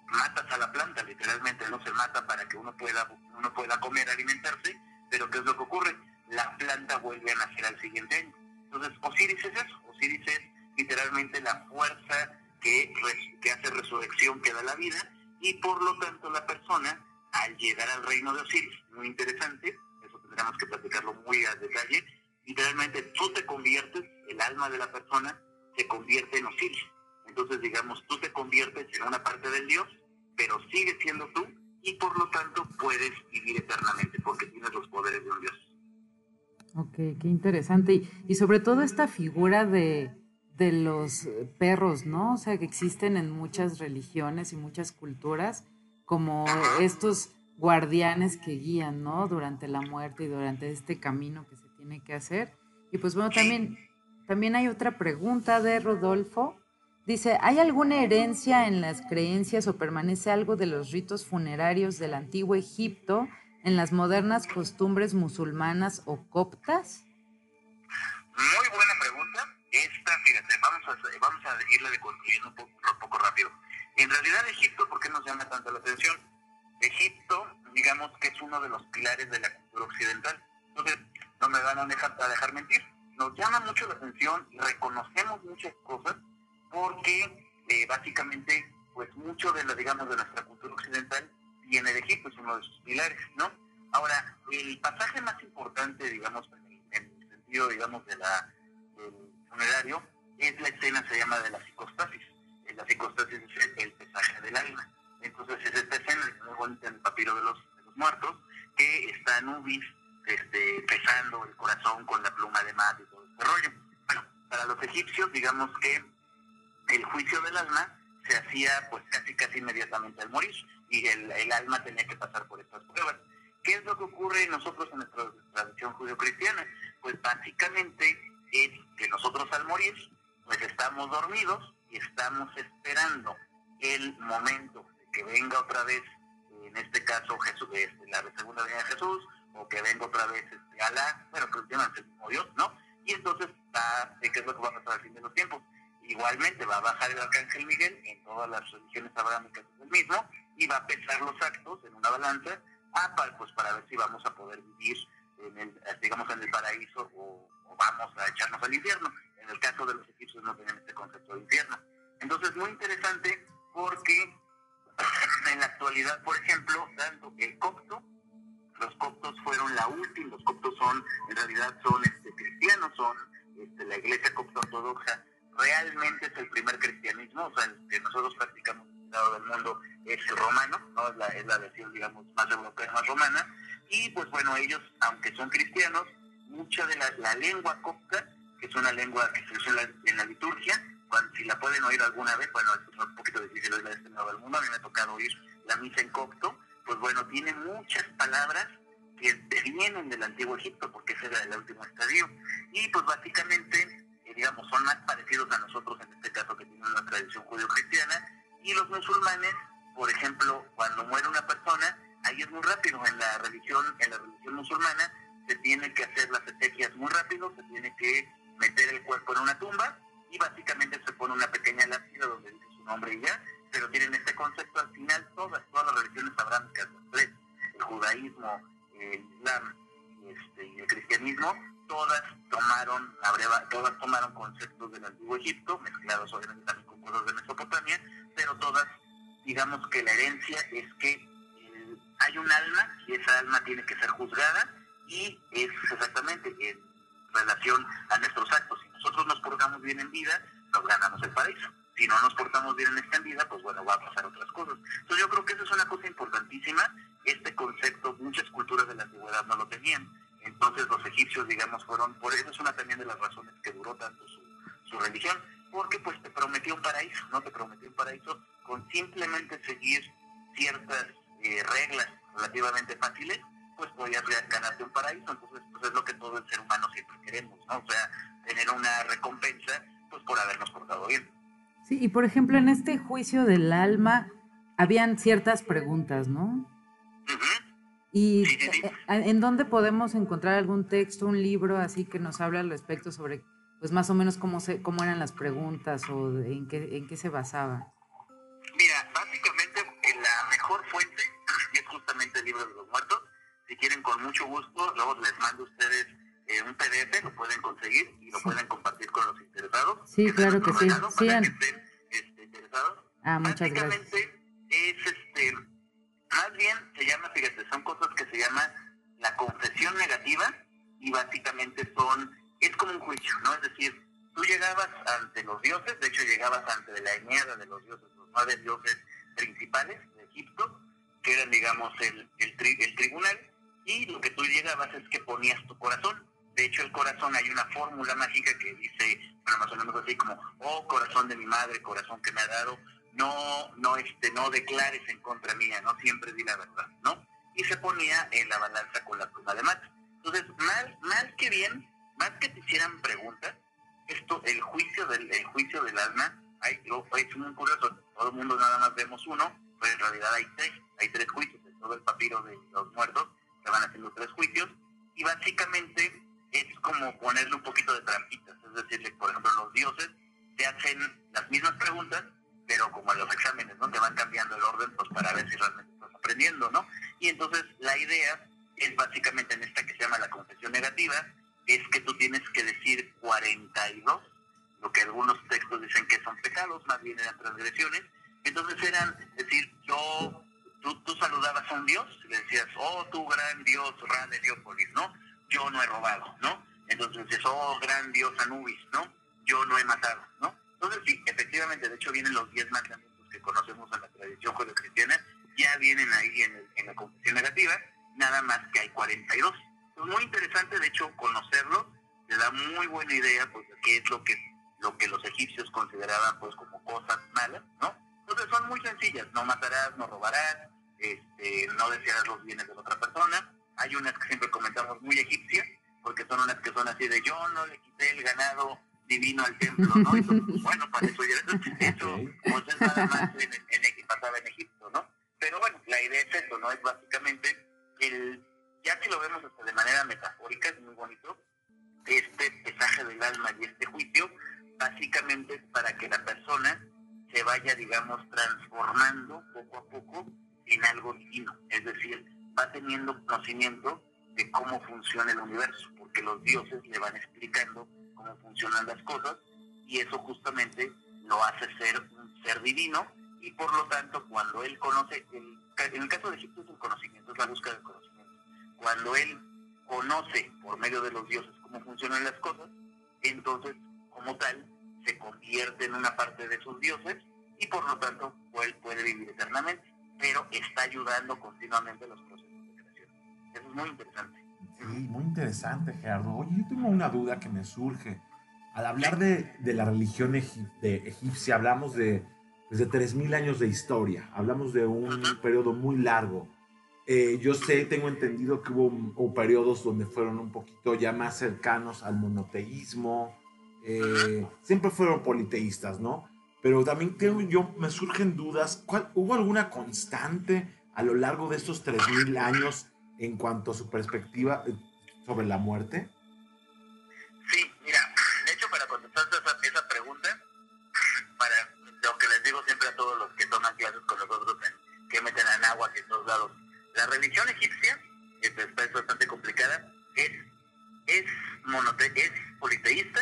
matas a la planta, literalmente, no se mata para que uno pueda, uno pueda comer, alimentarse, pero ¿qué es lo que ocurre? La planta vuelve a nacer al siguiente año. Entonces, Osiris es eso, Osiris es literalmente la fuerza que, hace resurrección, que da la vida, y por lo tanto la persona, al llegar al reino de Osiris, muy interesante, eso tendremos que platicarlo muy a detalle, literalmente tú te conviertes, el alma de la persona se convierte en Osiris. Entonces, digamos, tú te conviertes en una parte del Dios, pero sigues siendo tú, y por lo tanto puedes vivir eternamente, porque tienes los poderes de un Dios. Ok, qué interesante. Y, y sobre todo esta figura de, de los perros, ¿no? O sea, que existen en muchas religiones y muchas culturas, como estos guardianes que guían, ¿no? Durante la muerte y durante este camino que se tiene que hacer. Y pues bueno, también, también hay otra pregunta de Rodolfo. Dice, ¿hay alguna herencia en las creencias o permanece algo de los ritos funerarios del antiguo Egipto en las modernas costumbres musulmanas o coptas? Muy buena pregunta. Esta, fíjate, vamos a, vamos a irla deconstruyendo un poco, un poco rápido. En realidad Egipto, ¿por qué nos llama tanto la atención? Egipto, digamos que es uno de los pilares de la cultura occidental. Entonces, no me van a dejar, a dejar mentir. Nos llama mucho la atención y reconocemos muchas cosas porque eh, básicamente, pues mucho de la, digamos, de nuestra cultura occidental viene de Egipto, es uno de sus pilares, ¿no? Ahora, el pasaje más importante, digamos, en el, en el sentido, digamos, de la, del funerario, es la escena, se llama de la psicostasis. La psicostasis es el, el pesaje del alma. Entonces, es esta escena, muy bonita en el papiro de los, muertos, que está Nubis este, pesando el corazón con la pluma de mar y todo este rollo. Bueno, para los egipcios, digamos que el juicio del alma se hacía pues casi casi inmediatamente al morir y el, alma tenía que pasar por estas pruebas. ¿Qué es lo que ocurre nosotros en nuestra tradición judio-cristiana? Pues básicamente es que nosotros al morir pues estamos dormidos y estamos esperando el momento que venga otra vez, en este caso Jesús, este, la segunda venida de Jesús, o que venga otra vez este, Alá, pero que el mismo Dios, ¿no? Y entonces, va, ¿qué es lo que va a pasar al fin de los tiempos? Igualmente va a bajar el arcángel Miguel, en todas las religiones abrahámicas es el mismo, y va a pesar los actos en una balanza, para, pues para ver si vamos a poder vivir, en el, digamos, en el paraíso o, o vamos a echarnos al infierno. En el caso de los egipcios no tienen este concepto de infierno. Entonces, muy interesante porque en la actualidad, por ejemplo, dando el copto, los coptos fueron la última, los coptos son, en realidad son este, cristianos, son este, la iglesia copto ortodoxa, realmente es el primer cristianismo, o sea, el que nosotros practicamos en el lado del mundo es el romano, ¿no? es, la, es la versión, digamos, más europea, más romana, y pues bueno, ellos, aunque son cristianos, mucha de la, lengua copta, que es una lengua que se usa en la liturgia, cuando, si la pueden oír alguna vez, bueno, es un poquito difícil oírla de este lado del mundo, a mí me ha tocado oír la misa en copto, pues bueno, tiene muchas palabras que vienen del antiguo Egipto, porque ese era el último estadio. Y pues básicamente, eh, digamos, son más parecidos a nosotros, en este caso que tienen una tradición judío-cristiana, y los musulmanes, por ejemplo, cuando muere una persona, ahí es muy rápido, en la religión, en la religión musulmana, se tiene que hacer las exequias muy rápido, se tiene que meter el cuerpo en una tumba, y básicamente se pone una pequeña lápida donde dice su nombre y ya, pero tienen este concepto al final todas, todas las religiones abrámicas, las tres, el judaísmo, el islam este, y el cristianismo, todas tomaron, todas tomaron conceptos del antiguo Egipto, mezclados obviamente también con cosas de Mesopotamia, pero todas, digamos que la herencia es que eh, hay un alma y esa alma tiene que ser juzgada y es exactamente en relación a nuestros actos. Si nosotros nos portamos bien en vida, nos ganamos el paraíso. Si no nos portamos bien en esta vida, pues bueno, va a pasar otras cosas. Entonces yo creo que eso es una cosa importantísima. Este concepto, muchas culturas de la antigüedad no lo tenían. Entonces los egipcios, digamos, fueron, por eso es una también de las razones que duró tanto su, su religión, porque pues te prometió un paraíso, ¿no? Te prometió un paraíso con simplemente seguir ciertas eh, reglas relativamente fáciles, pues podías ganarte un paraíso. Entonces, pues es lo que todo el ser humano siempre queremos, ¿no? O sea, tener una recompensa, pues por habernos portado bien. Sí, y por ejemplo, en este juicio del alma habían ciertas preguntas, ¿no? ¿Y Sí, sí, sí. eh, eh, en dónde podemos encontrar algún texto, un libro así que nos habla al respecto sobre, pues más o menos cómo, se, cómo eran las preguntas o de- en qué, en qué se basaba? Mira, básicamente eh, la mejor fuente es justamente el libro de los muertos. Si quieren, con mucho gusto, luego les mando a ustedes eh, un PDF, lo pueden conseguir y lo Sí. pueden compartir con los interesados. Sí, claro que sí. Sí, An- que estén este, interesados. Ah, muchas gracias. Básicamente es este, más bien se llama, fíjate, son cosas que se llama la confesión negativa y básicamente son, es como un juicio, ¿no? Es decir, tú llegabas ante los dioses, de hecho llegabas ante la Eneada de los dioses, los nueve dioses principales de Egipto, que eran, digamos, el, el, tri- el tribunal, y lo que tú llegabas es que ponías tu corazón. De hecho, el corazón hay una fórmula mágica que dice, bueno, más o menos así como, oh corazón de mi madre, corazón que me ha dado, no, no, este, no declares en contra mía, no siempre di la verdad, ¿no? Y se ponía en la balanza con la pluma de mate. Entonces, mal, mal que bien, más que te hicieran preguntas, esto, el juicio del, el juicio del alma, hay, es muy curioso, todo el mundo nada más vemos uno, pero en realidad hay tres, hay tres juicios, en todo el papiro de los muertos, se van haciendo tres juicios, y básicamente es como ponerle un poquito de trampitas, es decir, por ejemplo, los dioses te hacen las mismas preguntas, pero como en los exámenes, ¿no? Te van cambiando el orden, pues para ver si realmente estás aprendiendo, ¿no? Y entonces la idea es básicamente en esta que se llama la confesión negativa, es que tú tienes que decir 42, lo que algunos textos dicen que son pecados, más bien eran transgresiones. Entonces eran, decir, yo, tú, saludabas a un dios, y le decías, oh, tú gran dios, Ra de Heliópolis, ¿no? Yo no he robado, ¿no? Entonces dices, oh, gran dios Anubis, ¿no? Yo no he matado, ¿no? Entonces sí, efectivamente, de hecho vienen los 10 mandamientos que conocemos en la tradición judeocristiana, ya vienen ahí en, el- en la confesión negativa, nada más que hay 42. Es muy interesante, de hecho, conocerlo, te da muy buena idea, pues, de qué es lo que, lo que los egipcios consideraban, pues, como cosas malas, ¿no? Entonces son muy sencillas, no matarás, no robarás, este, no desearás los bienes de la otra persona. Hay unas que siempre comentamos muy egipcias, porque son unas que son así de yo no le quité el ganado divino al templo, ¿no? Entonces, bueno, para eso ya, eso, pues es nada más en, en, en- pasaba en Egipto, ¿no? Pero bueno, la idea es eso, ¿no? Es básicamente el, ya que lo vemos hasta de manera metafórica, es muy bonito, este pesaje del alma y este juicio, básicamente es para que la persona se vaya, digamos, transformando poco a poco en algo divino. Es decir, va teniendo conocimiento de cómo funciona el universo, porque los dioses le van explicando cómo funcionan las cosas y eso justamente lo hace ser un ser divino y por lo tanto cuando él conoce, el- en el caso de Egipto es el conocimiento, es la búsqueda del conocimiento. Cuando él conoce por medio de los dioses cómo funcionan las cosas, entonces como tal se convierte en una parte de sus dioses y por lo tanto él puede vivir eternamente, pero está ayudando continuamente los procesos de creación. Eso es muy interesante. Sí, muy interesante, Gerardo. Oye, yo tengo una duda que me surge. Al hablar de, de la religión egip- de egipcia, hablamos de, pues, de 3.000 años de historia. Hablamos de un periodo muy largo. Eh, yo sé, tengo entendido que hubo, hubo periodos donde fueron un poquito ya más cercanos al monoteísmo. Eh, siempre fueron politeístas, ¿no? Pero también tengo, yo, me surgen dudas. ¿Cuál- ¿Hubo alguna constante a lo largo de estos 3.000 años en cuanto a su perspectiva eh, sobre la muerte? Sí, mira, de hecho para contestar esa, esa pregunta, para lo que les digo siempre a todos los que toman clases con nosotros en que meten en agua que en todos lados, la religión egipcia, que es bastante complicada, es, es, monote, es politeísta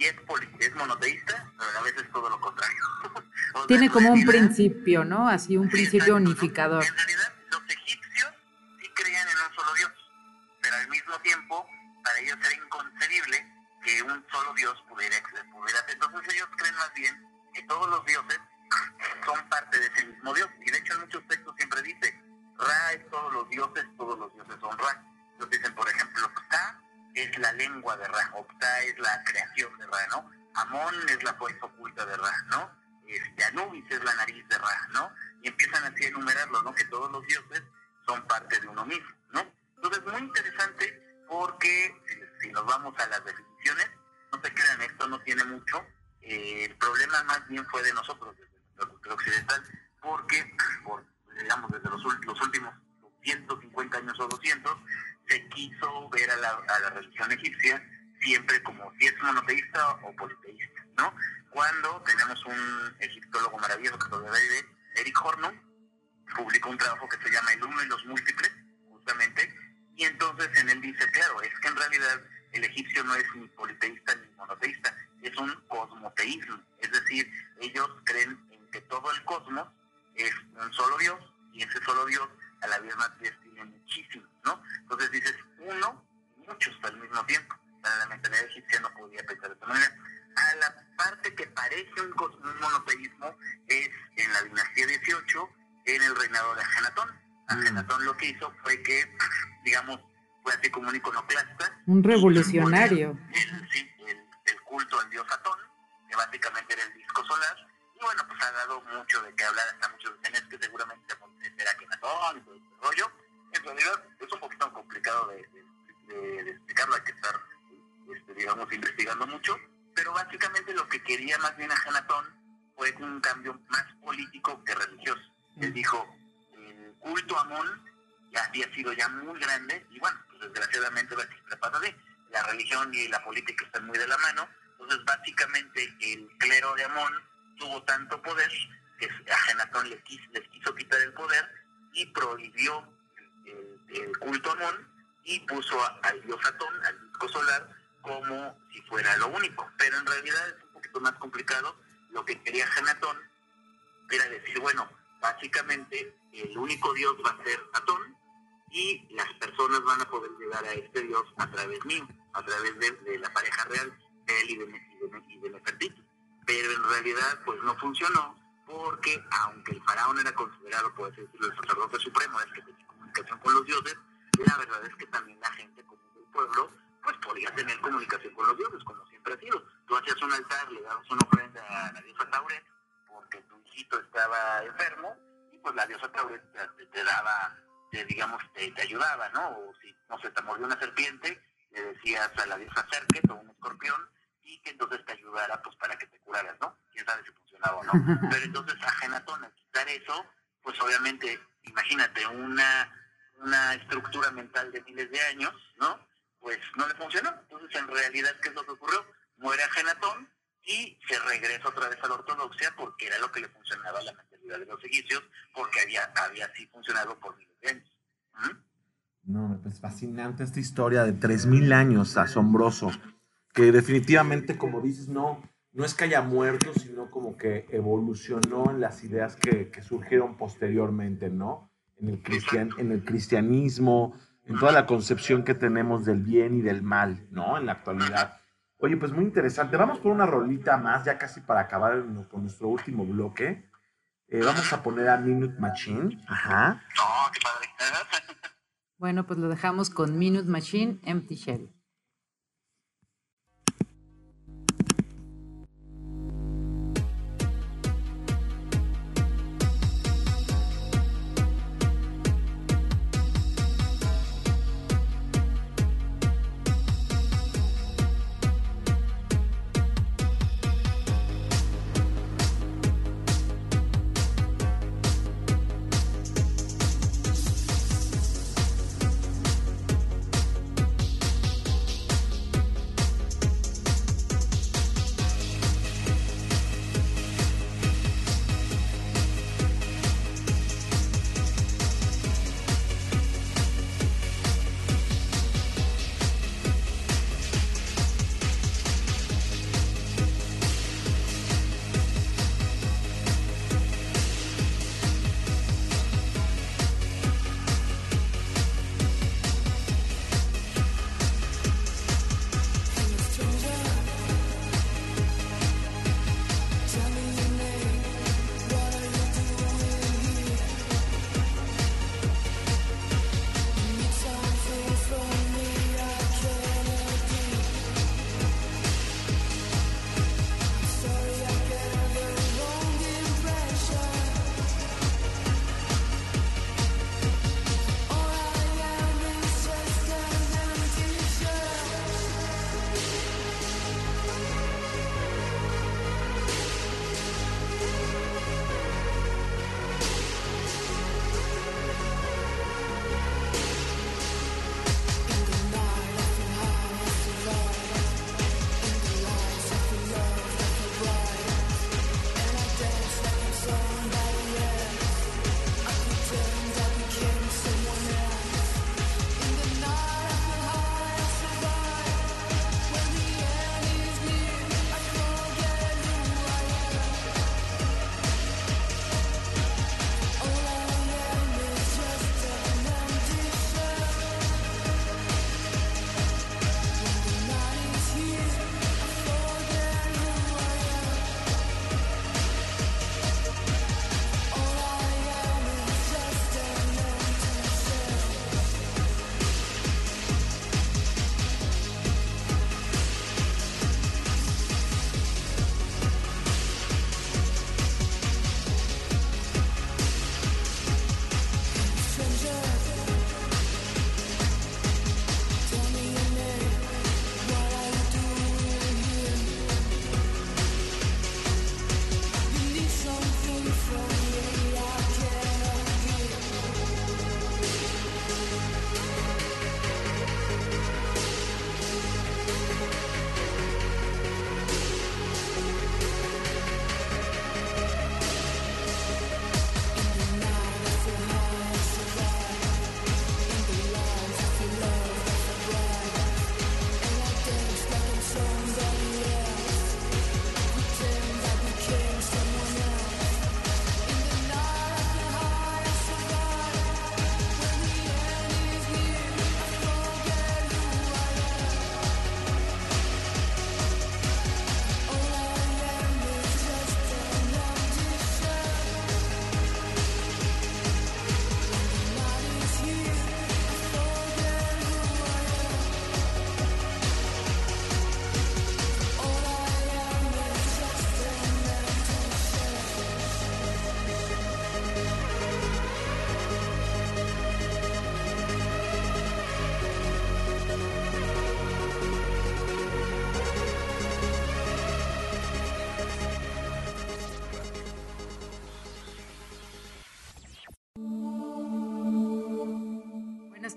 y es, poli- es monoteísta, pero a veces todo lo contrario. O sea, Tiene en como un principio, ¿no? Así un principio unificador. En realidad, los egipcios sí creían en un solo Dios, pero al mismo tiempo, para ellos era inconcebible que un solo Dios pudiera, pudiera Entonces ellos creen más bien que todos los dioses son parte de ese mismo Dios. Y de hecho en muchos textos siempre dice, Ra es todos los dioses, todos los dioses son Ra. Es la lengua de Ra, o Ptah es la creación de Ra, ¿no? Amón es la fuerza oculta de Ra, ¿no? Este, Anubis es la nariz de Ra, ¿no? Y empiezan así a enumerarlo, ¿no? Que todos los dioses son parte de uno mismo, ¿no? Entonces, muy interesante porque si, nos vamos a las definiciones, no se crean, esto no tiene mucho. Eh, el problema más bien fue de nosotros, desde la cultura occidental, porque, por, digamos, desde los, los últimos 150 años o 200, se quiso ver a la, a religión egipcia siempre como si es monoteísta o politeísta, ¿no? Cuando tenemos un egiptólogo maravilloso que todavía vive, Eric Hornum, publicó un trabajo que se llama El uno y los múltiples, justamente, y entonces en él dice, claro, es que en realidad el egipcio no es ni politeísta ni monoteísta, es un cosmoteísmo, es decir, ellos creen en que todo el cosmos es un solo Dios, y ese solo Dios a la vez tiene muchísimos, ¿no? Entonces dices uno, muchos al mismo tiempo. Para la mentalidad egipcia no podía pensar de esta manera. A la parte que parece un, un monoteísmo es en la dinastía 18, en el reinado de Ajenatón. Ajenatón lo que hizo fue que, digamos, fue así como un iconoclasta. Un revolucionario. El, sí, el, el culto al dios Atón, que básicamente era el disco solar. Y bueno, pues ha dado mucho de qué hablar, hasta muchos es que seguramente será Akenatón y todo este rollo. En realidad es un poquito complicado de, de- de- de explicarlo, hay que estar, este, digamos, investigando mucho. Pero básicamente lo que quería más bien Akenatón fue un cambio más político que religioso. Él dijo, el culto a Amón ya había sido ya muy grande y bueno, pues desgraciadamente pasa de la religión y la política están muy de la mano. Entonces básicamente el clero de Amón tuvo tanto poder que Agenatón le quiso, les quiso quitar el poder y prohibió el, culto Amón y puso a- al dios Atón, al disco solar, como si fuera lo único. Pero en realidad es un poquito más complicado. Lo que quería Agenatón era decir, bueno, básicamente el único dios va a ser Atón y las personas van a poder llegar a este dios a través mío, a través de, la pareja real, de él y de, y de, y de. Pero en realidad pues no funcionó porque aunque el faraón era considerado, por decirlo, el sacerdote supremo, el que tenía comunicación con los dioses, la verdad es que también la gente común del pueblo pues podía tener comunicación con los dioses, como siempre ha sido. Tú hacías un altar, le dabas una ofrenda a la diosa Tauret, porque tu hijito estaba enfermo, y pues la diosa Tauret te, te daba, te, digamos, te, te ayudaba, ¿no? O si, no sé, te mordió una serpiente, le decías a la diosa Serket o un escorpión, y que entonces te ayudara, pues, para que te curaras, ¿no? Quién sabe si funcionaba o no. Pero entonces a Genatón, al quitar eso, pues obviamente, imagínate, una, una estructura mental de miles de años, ¿no? Pues no le funcionó. Entonces, en realidad, ¿qué es lo que ocurrió? Muere Agenatón y se regresa otra vez a la ortodoxia porque era lo que le funcionaba a la mentalidad de los egipcios, porque había, había así funcionado por miles de años. ¿Mm? No, pues fascinante esta historia de 3.000 años, asombroso. Que definitivamente, como dices, no, no es que haya muerto, sino como que evolucionó en las ideas que, que surgieron posteriormente, ¿no? En el, cristian, en el cristianismo, en toda la concepción que tenemos del bien y del mal, ¿no? En la actualidad. Oye, pues muy interesante. Vamos por una rolita más, ya casi para acabar con nuestro último bloque. Eh, vamos a poner a Minute Machine. Ajá. No, qué padre. Bueno, pues lo dejamos con Minute Machine, Empty Shell.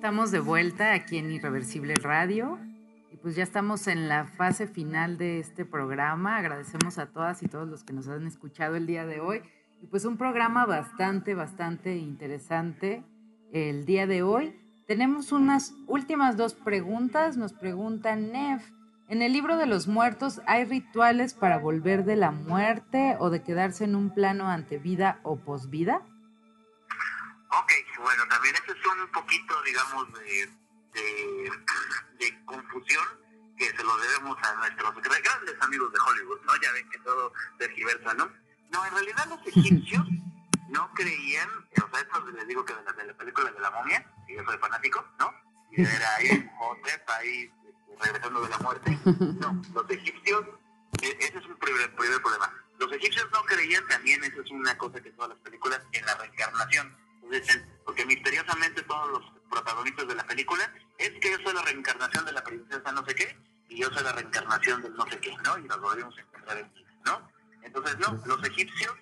Estamos de vuelta aquí en Irreversible Radio. Y pues ya estamos en la fase final de este programa. Agradecemos a todas y todos los que nos han escuchado el día de hoy. Y pues un programa bastante, bastante interesante el día de hoy. Tenemos unas últimas dos preguntas. Nos pregunta Nef. En el libro de los muertos, ¿hay rituales para volver de la muerte o de quedarse en un plano ante vida o posvida? Ok, bueno, también ese es un poquito, digamos, de, de, de confusión que se lo debemos a nuestros grandes amigos de Hollywood, ¿no? Ya ven que todo tergiversa, ¿no? No, en realidad los egipcios no creían, o sea, esto les digo que de la, de la película de la momia, que yo soy fanático, ¿no? Y era ahí, Hotep, ahí, este, regresando de la muerte. No, los egipcios, e- ese es un primer, primer problema. Los egipcios no creían también, eso es una cosa que todas las películas, en la reencarnación. Dicen, porque misteriosamente todos los protagonistas de la película es que yo soy la reencarnación de la princesa no sé qué y yo soy la reencarnación del no sé qué, ¿no? Y nos volvemos a encontrar en ¿no? Entonces, no, los egipcios,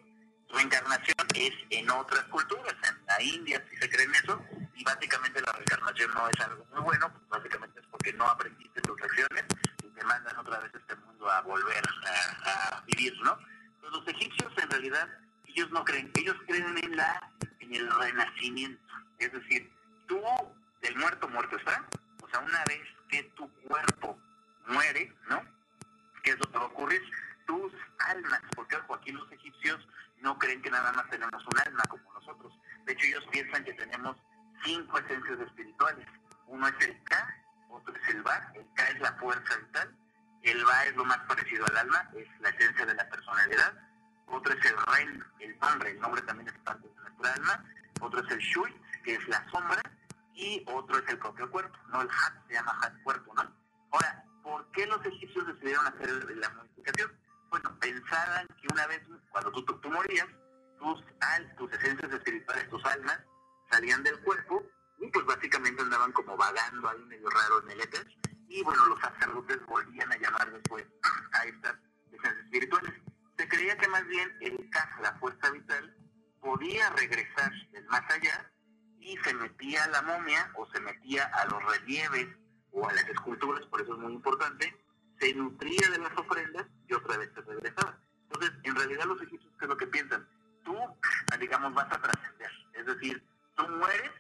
reencarnación es en otras culturas, en la India sí se creen eso, y básicamente la reencarnación no es algo muy bueno, pues básicamente es porque no aprendiste tus lecciones y te mandan otra vez a este mundo a volver a, a vivir, ¿no? Entonces, los egipcios en realidad, ellos no creen, ellos creen en la el renacimiento, es decir, tú del muerto muerto está, o sea, una vez que tu cuerpo muere, ¿no? ¿Qué es lo que va a ocurrir? Tus almas, porque aquí los egipcios no creen que nada más tenemos un alma como nosotros. De hecho, ellos piensan que tenemos cinco esencias espirituales. Uno es el Ka, otro es el Ba, el Ka es la fuerza vital, el Ba es lo más parecido al alma, es la esencia de la personalidad, otro es el Ren, el nombre, el nombre también es parte de nuestra alma, otro es el Shui, que es la sombra, y otro es el propio cuerpo, ¿no? El Hat se llama Hat cuerpo, ¿no? Ahora, ¿por qué los egipcios decidieron hacer la modificación? Bueno, pensaban que una vez, cuando tú, tú, morías, tus, al, tus esencias espirituales, tus almas, salían del cuerpo y pues básicamente andaban como vagando ahí medio raro en el éter. Y bueno, los sacerdotes volvían a llamar después a estas creía que más bien el Ka, la fuerza vital, podía regresar del más allá y se metía a la momia o se metía a los relieves o a las esculturas, por eso es muy importante, se nutría de las ofrendas y otra vez se regresaba. Entonces, en realidad los egipcios, ¿qué es lo que piensan? Tú, digamos, vas a trascender. Es decir, tú mueres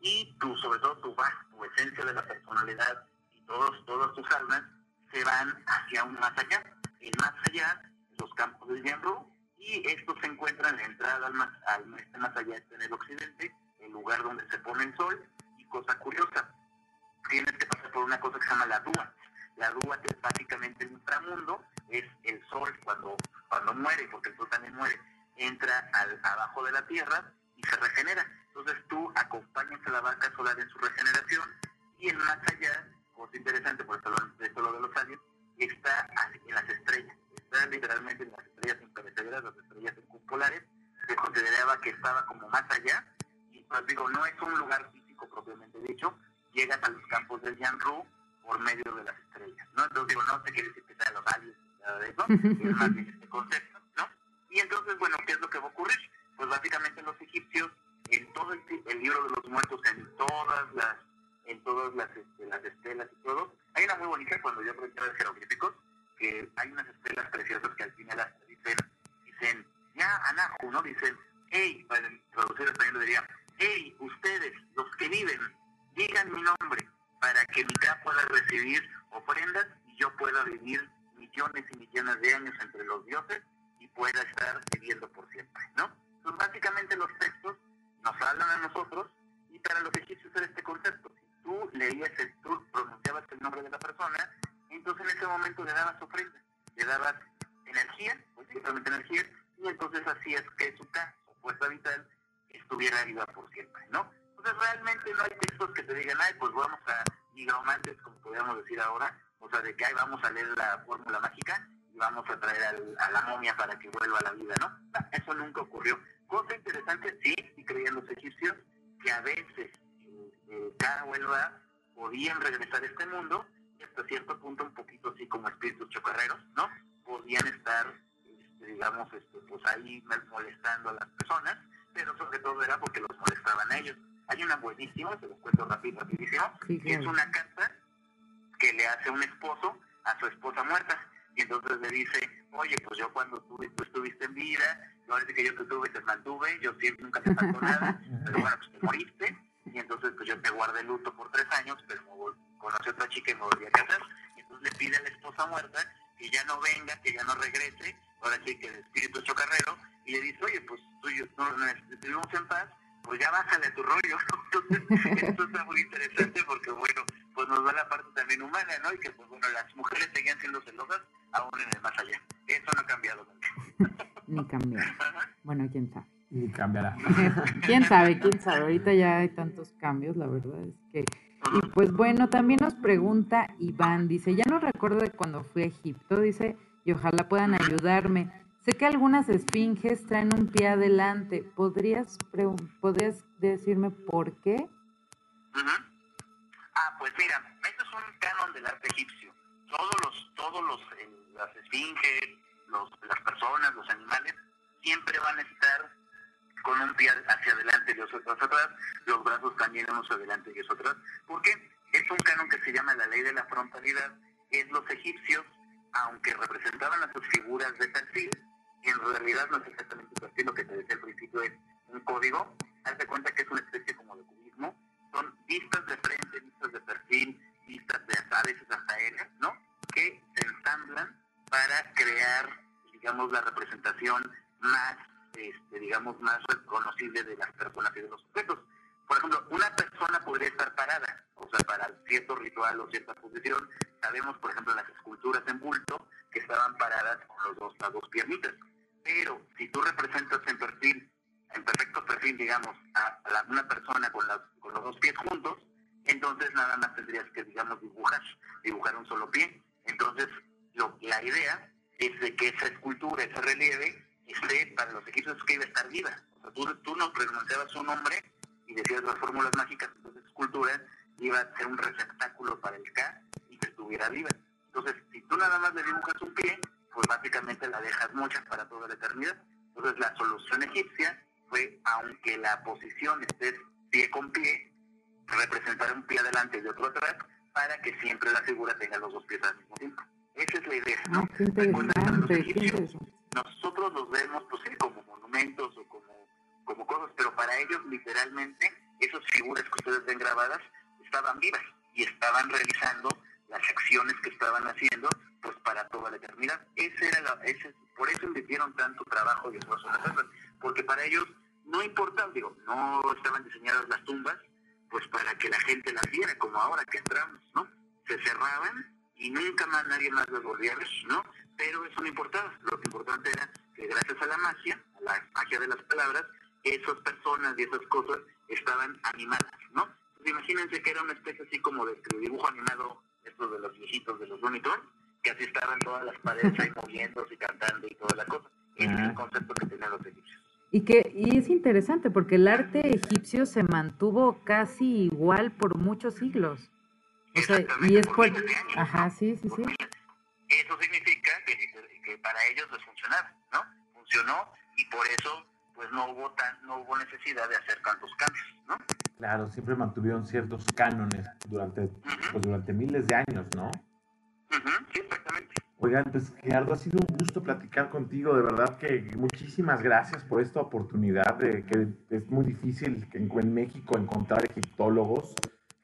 y tú, sobre todo tu tu esencia de la personalidad y todos, todas tus almas se van hacia un más allá. El más allá, los campos del Yanru, y estos se encuentran en la entrada al más, al este más allá, está en el occidente, el lugar donde se pone el sol, y cosa curiosa, tienes que pasar por una cosa que se llama la dúa. La dúa es básicamente el inframundo, es el sol cuando, cuando muere, porque el sol también muere, entra al, abajo de la tierra y se regenera. Entonces tú acompañas a la vaca solar en su regeneración y en más allá, cosa interesante, por eso lo de los aliens, está en las estrellas, está literalmente en las estrellas imperecederas, las estrellas circumpolares, se consideraba que estaba como más allá, y pues digo, no es un lugar físico propiamente dicho, llegas a los campos del Yanru por medio de las estrellas, ¿no? Entonces digo, no te quiere decir que sea los aliens, nada de eso, es más bien este concepto, ¿no? Y entonces, bueno, ¿qué es lo que va a ocurrir? Pues básicamente los egipcios, en todo el, el libro de los muertos, en todas las, en todas las, este, las estelas y todo, hay una muy bonita cuando yo aprendí ver jeroglíficos, que hay unas estelas preciosas que al final hasta dicen, dicen, ya, Anahu, ¿no? Dicen, hey, para traducir al español diría, hey, ustedes, los que viven, digan mi nombre, para que mi Ka pueda recibir ofrendas y yo pueda vivir millones y millones de años entre los dioses y pueda estar viviendo por siempre, ¿no? Entonces, básicamente los textos nos hablan a nosotros y para los egipcios era este concepto. Leías el, tú pronunciabas el nombre de la persona, entonces en ese momento le dabas ofrenda, le dabas energía, pues energía, y entonces hacías que su Ka, su fuerza vital, estuviera viva por siempre, ¿no? Entonces realmente no hay textos que te digan, ay, pues vamos a nigromantes, como podríamos decir ahora, o sea, de que ay, vamos a leer la fórmula mágica y vamos a traer al- a la momia para que vuelva a la vida. No, Eso nunca ocurrió. Cosa interesante, sí, y creían los egipcios, que a veces eh, cada vuelva podían regresar a este mundo y hasta cierto punto un poquito así como espíritus chocarreros, ¿no? Podían estar, este, digamos, este, pues ahí molestando a las personas, pero sobre todo era porque los molestaban a ellos. Hay una buenísima, se los cuento rápido, rapidísimo, Sí, que es una carta que le hace un esposo a su esposa muerta. Y entonces le dice, oye, pues yo cuando tú, tú estuviste en vida, ahora sí que yo te tuve, te mantuve, yo siempre nunca te faltó nada, pero bueno, pues te moriste. Y entonces pues yo te guardé luto por tres años, pero me conocí a otra chica y me volví a casar. Entonces le pide a la esposa muerta que ya no venga, que ya no regrese, ahora sí que el espíritu chocarrero, y le dice, oye, pues tú y yo no, estuvimos en paz, pues ya bájale a tu rollo. Entonces, esto está muy interesante porque, bueno, pues nos da la parte también humana, ¿no? Y que, pues bueno, las mujeres seguían siendo celosas aún en el más allá. Eso no ha cambiado. Ni cambiar. Ajá. Bueno, quién sabe. Y cambiará. quién sabe, quién sabe. Ahorita ya hay tantos cambios, la verdad es que. Y pues bueno, también nos pregunta Iván, dice, ya no recuerdo de cuando fui a Egipto, dice, y ojalá puedan ayudarme. Sé que algunas esfinges traen un pie adelante. ¿Podrías, ¿podrías decirme por qué? Ah, pues mira, eso es un canon del arte egipcio. Todos los, todos los, eh, las esfinges, los, las personas, los animales, siempre van a estar con un pie hacia adelante y los otros atrás, los brazos también unos adelante y otros atrás. ¿Por qué? Es un canon que se llama la ley de la frontalidad. Es los egipcios, aunque representaban a sus figuras de perfil, en realidad no es exactamente perfil, lo que te decía al principio es un código. Hazte cuenta que es una especie como de cubismo. Son vistas de frente, vistas de perfil, vistas de a veces hasta aéreas, ¿no? Que se ensamblan para crear, digamos, la representación más, este, digamos, más reconocible de las personas y de los objetos. Por ejemplo, una persona podría estar parada, o sea, para cierto ritual o cierta posición. Sabemos, por ejemplo, las esculturas en bulto que estaban paradas con los dos, las dos piernitas. Pero si tú representas en perfil, en perfecto perfil, digamos, a, a una persona con, las- con los dos pies juntos, entonces nada más tendrías que, digamos, dibujar, dibujar un solo pie. Entonces, lo, la idea es de que esa escultura, ese relieve, esté para los egipcios que iba a estar viva. O sea, tú, tú no pronunciabas su nombre y decías las fórmulas mágicas de esa escultura, iba a ser un receptáculo para el K y que estuviera viva. Entonces, si tú nada más le dibujas un pie, pues básicamente la dejas mucha para toda la eternidad. Entonces, la solución egipcia fue, aunque la posición esté pie con pie, representar un pie adelante y otro atrás, para que siempre la figura tenga los dos pies al mismo tiempo. Esa es la idea, ¿no? Ah, qué interesante, interesante. Nosotros los vemos pues sí como monumentos o como, como cosas, pero para ellos literalmente esas figuras que ustedes ven grabadas estaban vivas y estaban realizando las acciones que estaban haciendo pues para toda la eternidad. Ese era la, ese, por eso invirtieron tanto trabajo y esfuerzo en hacerlas, porque para ellos no importaba, digo, no estaban diseñadas las tumbas pues para que la gente las viera como ahora que entramos, ¿no? Se cerraban y nunca más nadie más las volvía a ver, ¿no? Pero eso no importaba. Lo que importante era que gracias a la magia, a la magia de las palabras, esas personas y esas cosas estaban animadas, ¿no? Entonces, imagínense que era una especie así como de, dibujo animado, estos de los viejitos de los Looney que así estaban todas las paredes ahí moviéndose y cantando y toda la cosa. Ese es el concepto que tenían los egipcios. Y que y es interesante porque el arte egipcio se mantuvo casi igual por muchos siglos. O sea, y es por... Ajá, sí, sí, Por sí. Eso significa que, que para ellos les funcionaba, ¿no? Funcionó y por eso pues no hubo tan, no hubo necesidad de hacer tantos cambios, ¿no? Claro, siempre mantuvieron ciertos cánones durante, pues, durante miles de años, ¿no? Sí, exactamente. Oigan, pues Gerardo, ha sido un gusto platicar contigo, de verdad que muchísimas gracias por esta oportunidad, de que es muy difícil en, en México encontrar egiptólogos,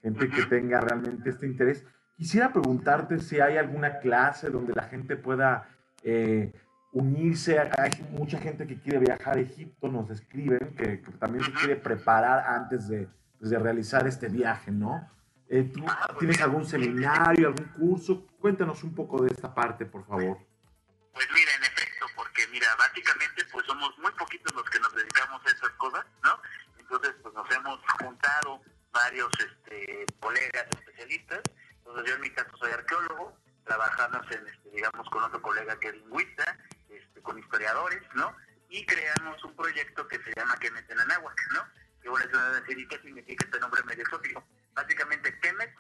gente que tenga realmente este interés. Quisiera preguntarte si hay alguna clase donde la gente pueda eh, unirse. Hay mucha gente que quiere viajar a Egipto, nos escriben, que, que también se quiere preparar antes de, pues, de realizar este viaje, ¿no? Eh, ¿Tú Ah, pues tienes algún seminario, algún curso? Cuéntanos un poco de esta parte, por favor. Pues mira, en efecto, porque mira, básicamente pues somos muy poquitos los que nos dedicamos a esas cosas, ¿no? Entonces pues nos hemos juntado varios este, colegas especialistas. Entonces yo en mi caso soy arqueólogo, trabajamos en, este, digamos, con otro colega que es lingüista, este, con historiadores, ¿no? Y creamos un proyecto que se llama Kemet en Anáhuac, ¿no? Que bueno, eso es decir, ¿y qué significa este nombre medio exótico? Básicamente Kemet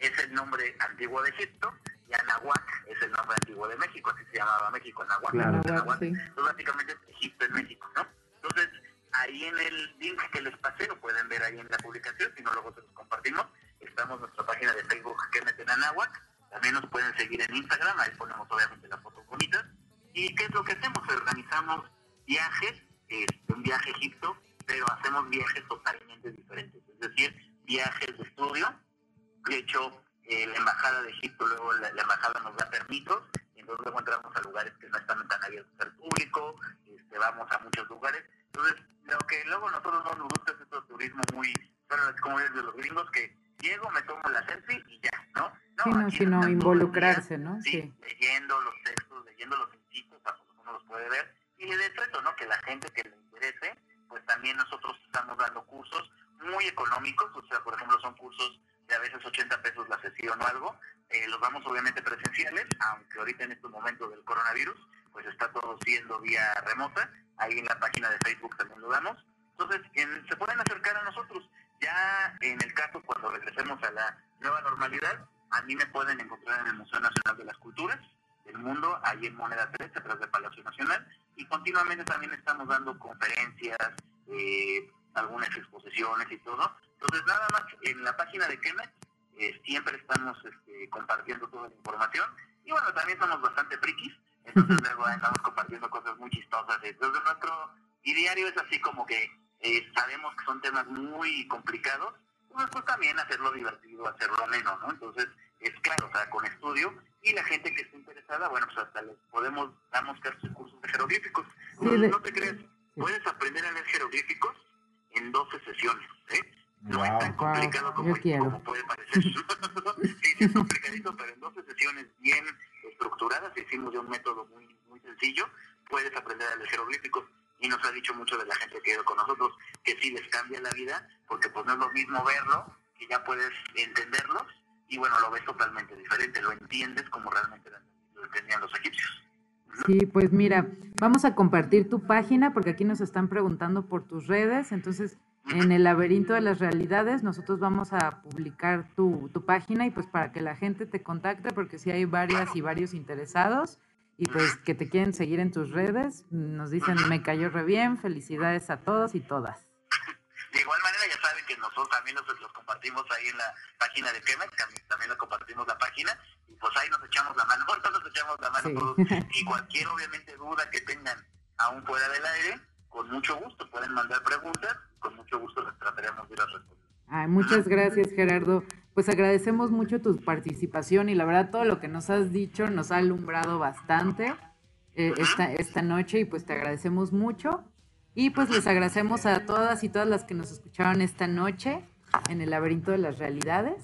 es el nombre antiguo de Egipto y Anahuac es el nombre antiguo de México, así se llamaba México, Anahuac. Claro. Anahuac, sí. Entonces, básicamente es Egipto en México, ¿no? Entonces, ahí en el link que les pasé, lo pueden ver ahí en la publicación, si no luego se los compartimos. Estamos en nuestra página de Facebook que meten Anáhuac. También nos pueden seguir en Instagram, ahí ponemos obviamente las fotos bonitas. ¿Y qué es lo que hacemos? Organizamos viajes, este, un viaje a Egipto, pero hacemos viajes totalmente diferentes. Es decir, viajes de estudio. De hecho, eh, la Embajada de Egipto, luego la, Embajada nos da permisos, y entonces luego entramos a lugares que no están tan abiertos al público, este, vamos a muchos lugares. Entonces, lo que luego nosotros no nos gusta es este turismo muy, bueno, como es de los gringos, que llego, me tomo la selfie y ya, ¿no? Sí, no, sino involucrarse, ¿no? Sí, Sí. leyendo los textos, leyendo los incisos, para que uno los puede ver. Y de hecho ¿no? Que la gente que le interese, pues también nosotros estamos dando cursos muy económicos, o sea, por ejemplo, son cursos de a veces 80 pesos la sesión o algo. Eh, los damos obviamente presenciales, aunque ahorita en estos momentos del coronavirus, pues está todo siendo vía remota. Ahí en la página de Facebook también lo damos. Entonces, en- se pueden acercar a nosotros. Ya en el caso, cuando regresemos a la nueva normalidad, a mí me pueden encontrar en el Museo Nacional de las Culturas del Mundo, ahí en Moneda 3, atrás del Palacio Nacional. Y continuamente también estamos dando conferencias, eh, algunas exposiciones y todo. Entonces, nada más, en la página de Kemet eh, siempre estamos este, compartiendo toda la información. Y bueno, también somos bastante frikis, entonces luego andamos compartiendo cosas muy chistosas. Entonces, nuestro ideario es así como que eh, sabemos que son temas muy complicados, pues, pues también hacerlo divertido, hacerlo ameno, ¿no? Entonces, es claro, o sea, con estudio, y la gente que esté interesada, bueno, pues hasta les podemos, damos cursos cursos de jeroglíficos. Sí, no, de- no te creas, puedes aprender a leer jeroglíficos en 12 sesiones, ¿eh? No es tan complicado Wow, como, puede parecer. sí, sí, es complicadito, pero en 12 sesiones bien estructuradas, hicimos de un método muy, muy sencillo, puedes aprender a leer jeroglíficos. Y nos ha dicho mucho de la gente que ha ido con nosotros que sí les cambia la vida, porque pues no es lo mismo verlo, que ya puedes entenderlos, y bueno, lo ves totalmente diferente, lo entiendes como realmente lo entendían los egipcios. Sí, pues mira, vamos a compartir tu página porque aquí nos están preguntando por tus redes. Entonces, en el laberinto de las realidades, nosotros vamos a publicar tu, tu página y pues para que la gente te contacte, porque si hay varias y varios interesados y pues que te quieren seguir en tus redes, nos dicen, me cayó re bien, felicidades a todos y todas. De igual manera, ya saben que nosotros también los, los compartimos ahí en la página de Kemet, también, también lo compartimos la página, y pues ahí nos echamos la mano, nos echamos la mano Sí. todos. Y cualquier, obviamente, duda que tengan aún fuera del aire, con mucho gusto pueden mandar preguntas, con mucho gusto les trataremos de ir a responder. Ay, muchas gracias, Gerardo. Pues agradecemos mucho tu participación y la verdad todo lo que nos has dicho nos ha alumbrado bastante eh, esta, esta noche y pues te agradecemos mucho. Y pues les agradecemos a todas y todas las que nos escucharon esta noche en el laberinto de las realidades.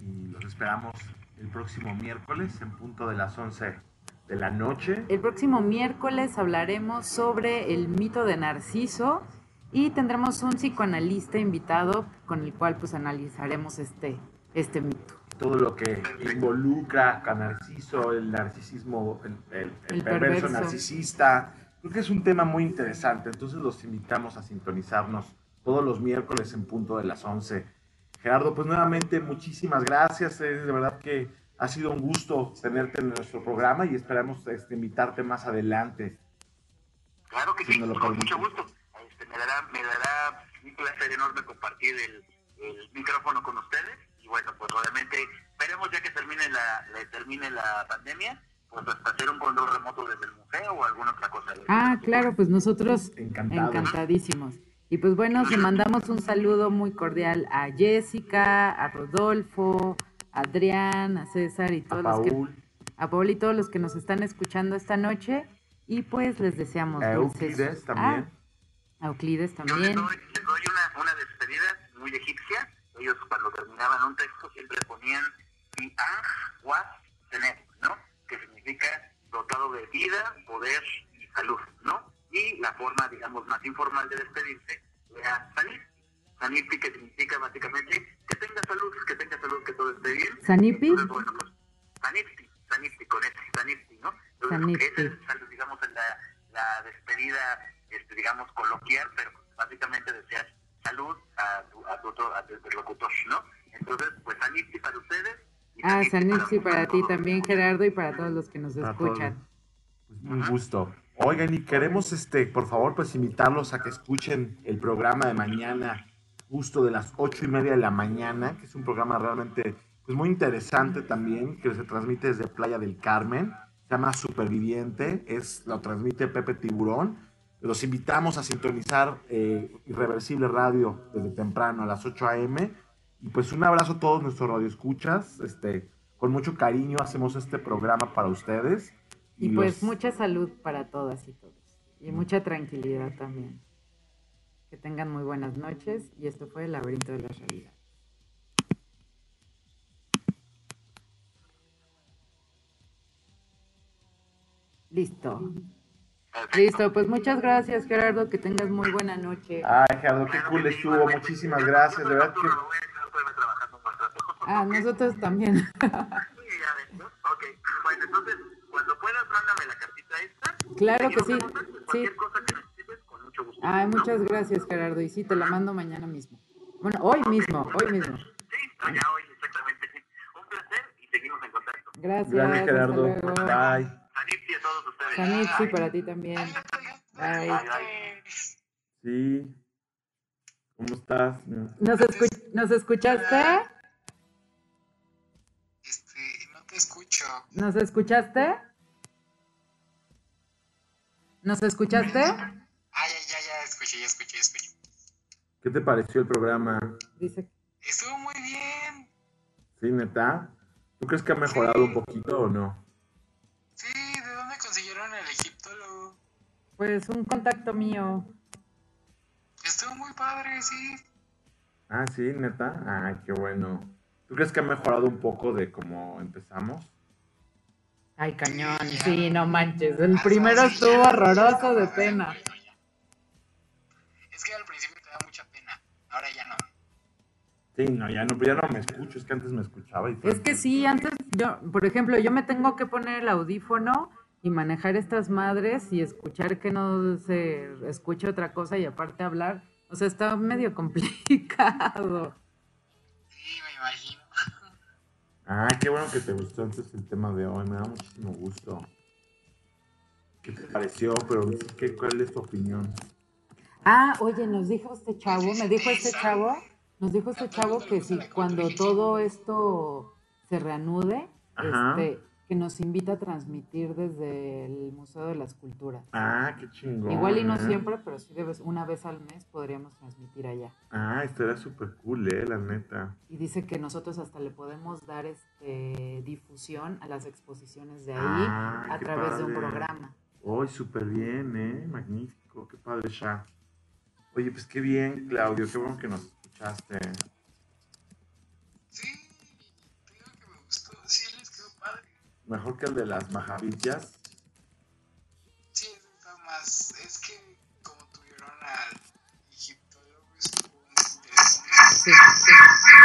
Y los esperamos el próximo miércoles en punto de las 11 de la noche. El próximo miércoles hablaremos sobre el mito de Narciso y tendremos un psicoanalista invitado con el cual pues analizaremos este, este mito. Todo lo que involucra a Narciso, el narcisismo, el, el- el El perverso, perverso. narcisista. Creo que es un tema muy interesante. Entonces los invitamos a sintonizarnos todos los miércoles en punto de las 11. Gerardo, pues nuevamente muchísimas gracias. Es de verdad que ha sido un gusto tenerte en nuestro programa y esperamos este, invitarte más adelante. Claro que Si sí, con mucho gusto. Me, dará, me dará un placer enorme compartir el, el micrófono con ustedes. Y bueno, pues obviamente esperemos ya que termine la, la- termine la pandemia, pues hasta hacer un control remoto desde el museo o alguna otra cosa. Ah, claro, pues nosotros Encantado. encantadísimos. Y pues bueno, le mandamos un saludo muy cordial a Jessica, a Rodolfo, a Adrián, a César y A todos los que Paul, a Paul y todos los que nos están escuchando esta noche y pues les deseamos a dulces- Euclides también. Ah, a Euclides Yo les también. doy, les doy una, una despedida muy egipcia. Ellos cuando terminaban un texto siempre ponían Bi'ah was tener, ¿no? Que significa dotado de vida, poder y salud, ¿no? Y la forma, digamos, más informal de despedirse era Sanif. Sanifi que significa básicamente que tenga salud, que tenga salud, que todo esté bien. ¿Sanipi? Entonces, bueno, pues, con ese, Sanifti, ¿no? Entonces, esa es, digamos, la, la despedida, digamos, coloquial, pero básicamente deseas salud a tu, a tu, a tu interlocutor, ¿no? Entonces, pues Sanifti para ustedes. y Ah, Sanipsi para ti todos. también, Gerardo, y para todos los que nos Para escuchan. Pues, un gusto. Oigan, y queremos, este, por favor, pues invitarlos a que escuchen el programa de mañana, justo de las ocho y media de la mañana, que es un programa realmente, pues muy interesante también, que se transmite desde Playa del Carmen, se llama Superviviente, es, lo transmite Pepe Tiburón. Los invitamos a sintonizar eh, Irreversible Radio desde temprano a las 8 a.m. Y pues un abrazo a todos nuestros radioescuchas, este, con mucho cariño hacemos este programa para ustedes. Y pues los- mucha salud para todas y todos. Y mucha tranquilidad también. Que tengan muy buenas noches. Y esto fue El laberinto de la realidad. Listo. Listo, pues muchas gracias Gerardo, que tengas muy buena noche. Ay, Gerardo, qué cool estuvo. Muchísimas gracias. De verdad que. Ah, nosotros también. Ok, bueno, entonces, cuando puedas, mándame la cartita esta. Claro que sí, sí. Cualquier cosa que necesites, con mucho gusto. Ay, muchas gracias Gerardo. Y sí, te la mando mañana mismo. Bueno, hoy mismo, hoy mismo. Sí, ya hoy, exactamente. Un placer y seguimos en contacto. Gracias. Gracias, Gerardo. Bye. Todos ustedes. Sanitsi, para ti también. Bye. Bye, bye. Sí. ¿Cómo estás? ¿Nos, escu- ¿Nos escuchaste? Este, no te escucho. ¿Nos escuchaste? ¿Nos escuchaste? Ah, ya, ya, ya, escuché, ya escuché, ya escuché. ¿Qué te pareció el programa? Dice, Estuvo muy bien. ¿Sí, neta? ¿Tú crees que ha mejorado un poquito o no? Pues un contacto mío. Estuvo muy padre, sí. Ah, sí, neta. Ay, qué bueno. ¿Tú crees que ha mejorado un poco de cómo empezamos? Ay, cañón, sí, no manches. El primero estuvo horroroso de pena. Es que al principio te da mucha pena, ahora ya no. Sí, no, ya no, pero ya no me escucho. Es que antes me escuchaba y Es que sí, antes yo, por ejemplo, yo me tengo que poner el audífono y manejar estas madres y escuchar que no se escuche otra cosa y aparte hablar. O sea, está medio complicado. Sí, me imagino. Ay, qué bueno que te gustó entonces el tema de hoy. Me da muchísimo gusto. ¿Qué te pareció? Pero ¿qué, ¿cuál es tu opinión? Ah, oye, nos dijo este chavo, me dijo este chavo, nos dijo este chavo que si cuando todo esto se reanude, Ajá. este, que nos invita a transmitir desde el Museo de las Culturas. Ah, qué chingón. Igual y no ¿eh? siempre, pero sí una vez al mes podríamos transmitir allá. Ah, estaría súper cool, eh, la neta. Y dice que nosotros hasta le podemos dar este difusión a las exposiciones de ahí Ah, a través de un programa. Hoy súper bien, ¿eh? Magnífico, qué padre, Sha. Oye, pues qué bien, Claudio, qué bueno que nos escuchaste. mejor que el de las Mahavidjas. Sí, más. Es que como tuvieron al egiptólogo, estuvo interesante. Sí, sí, sí.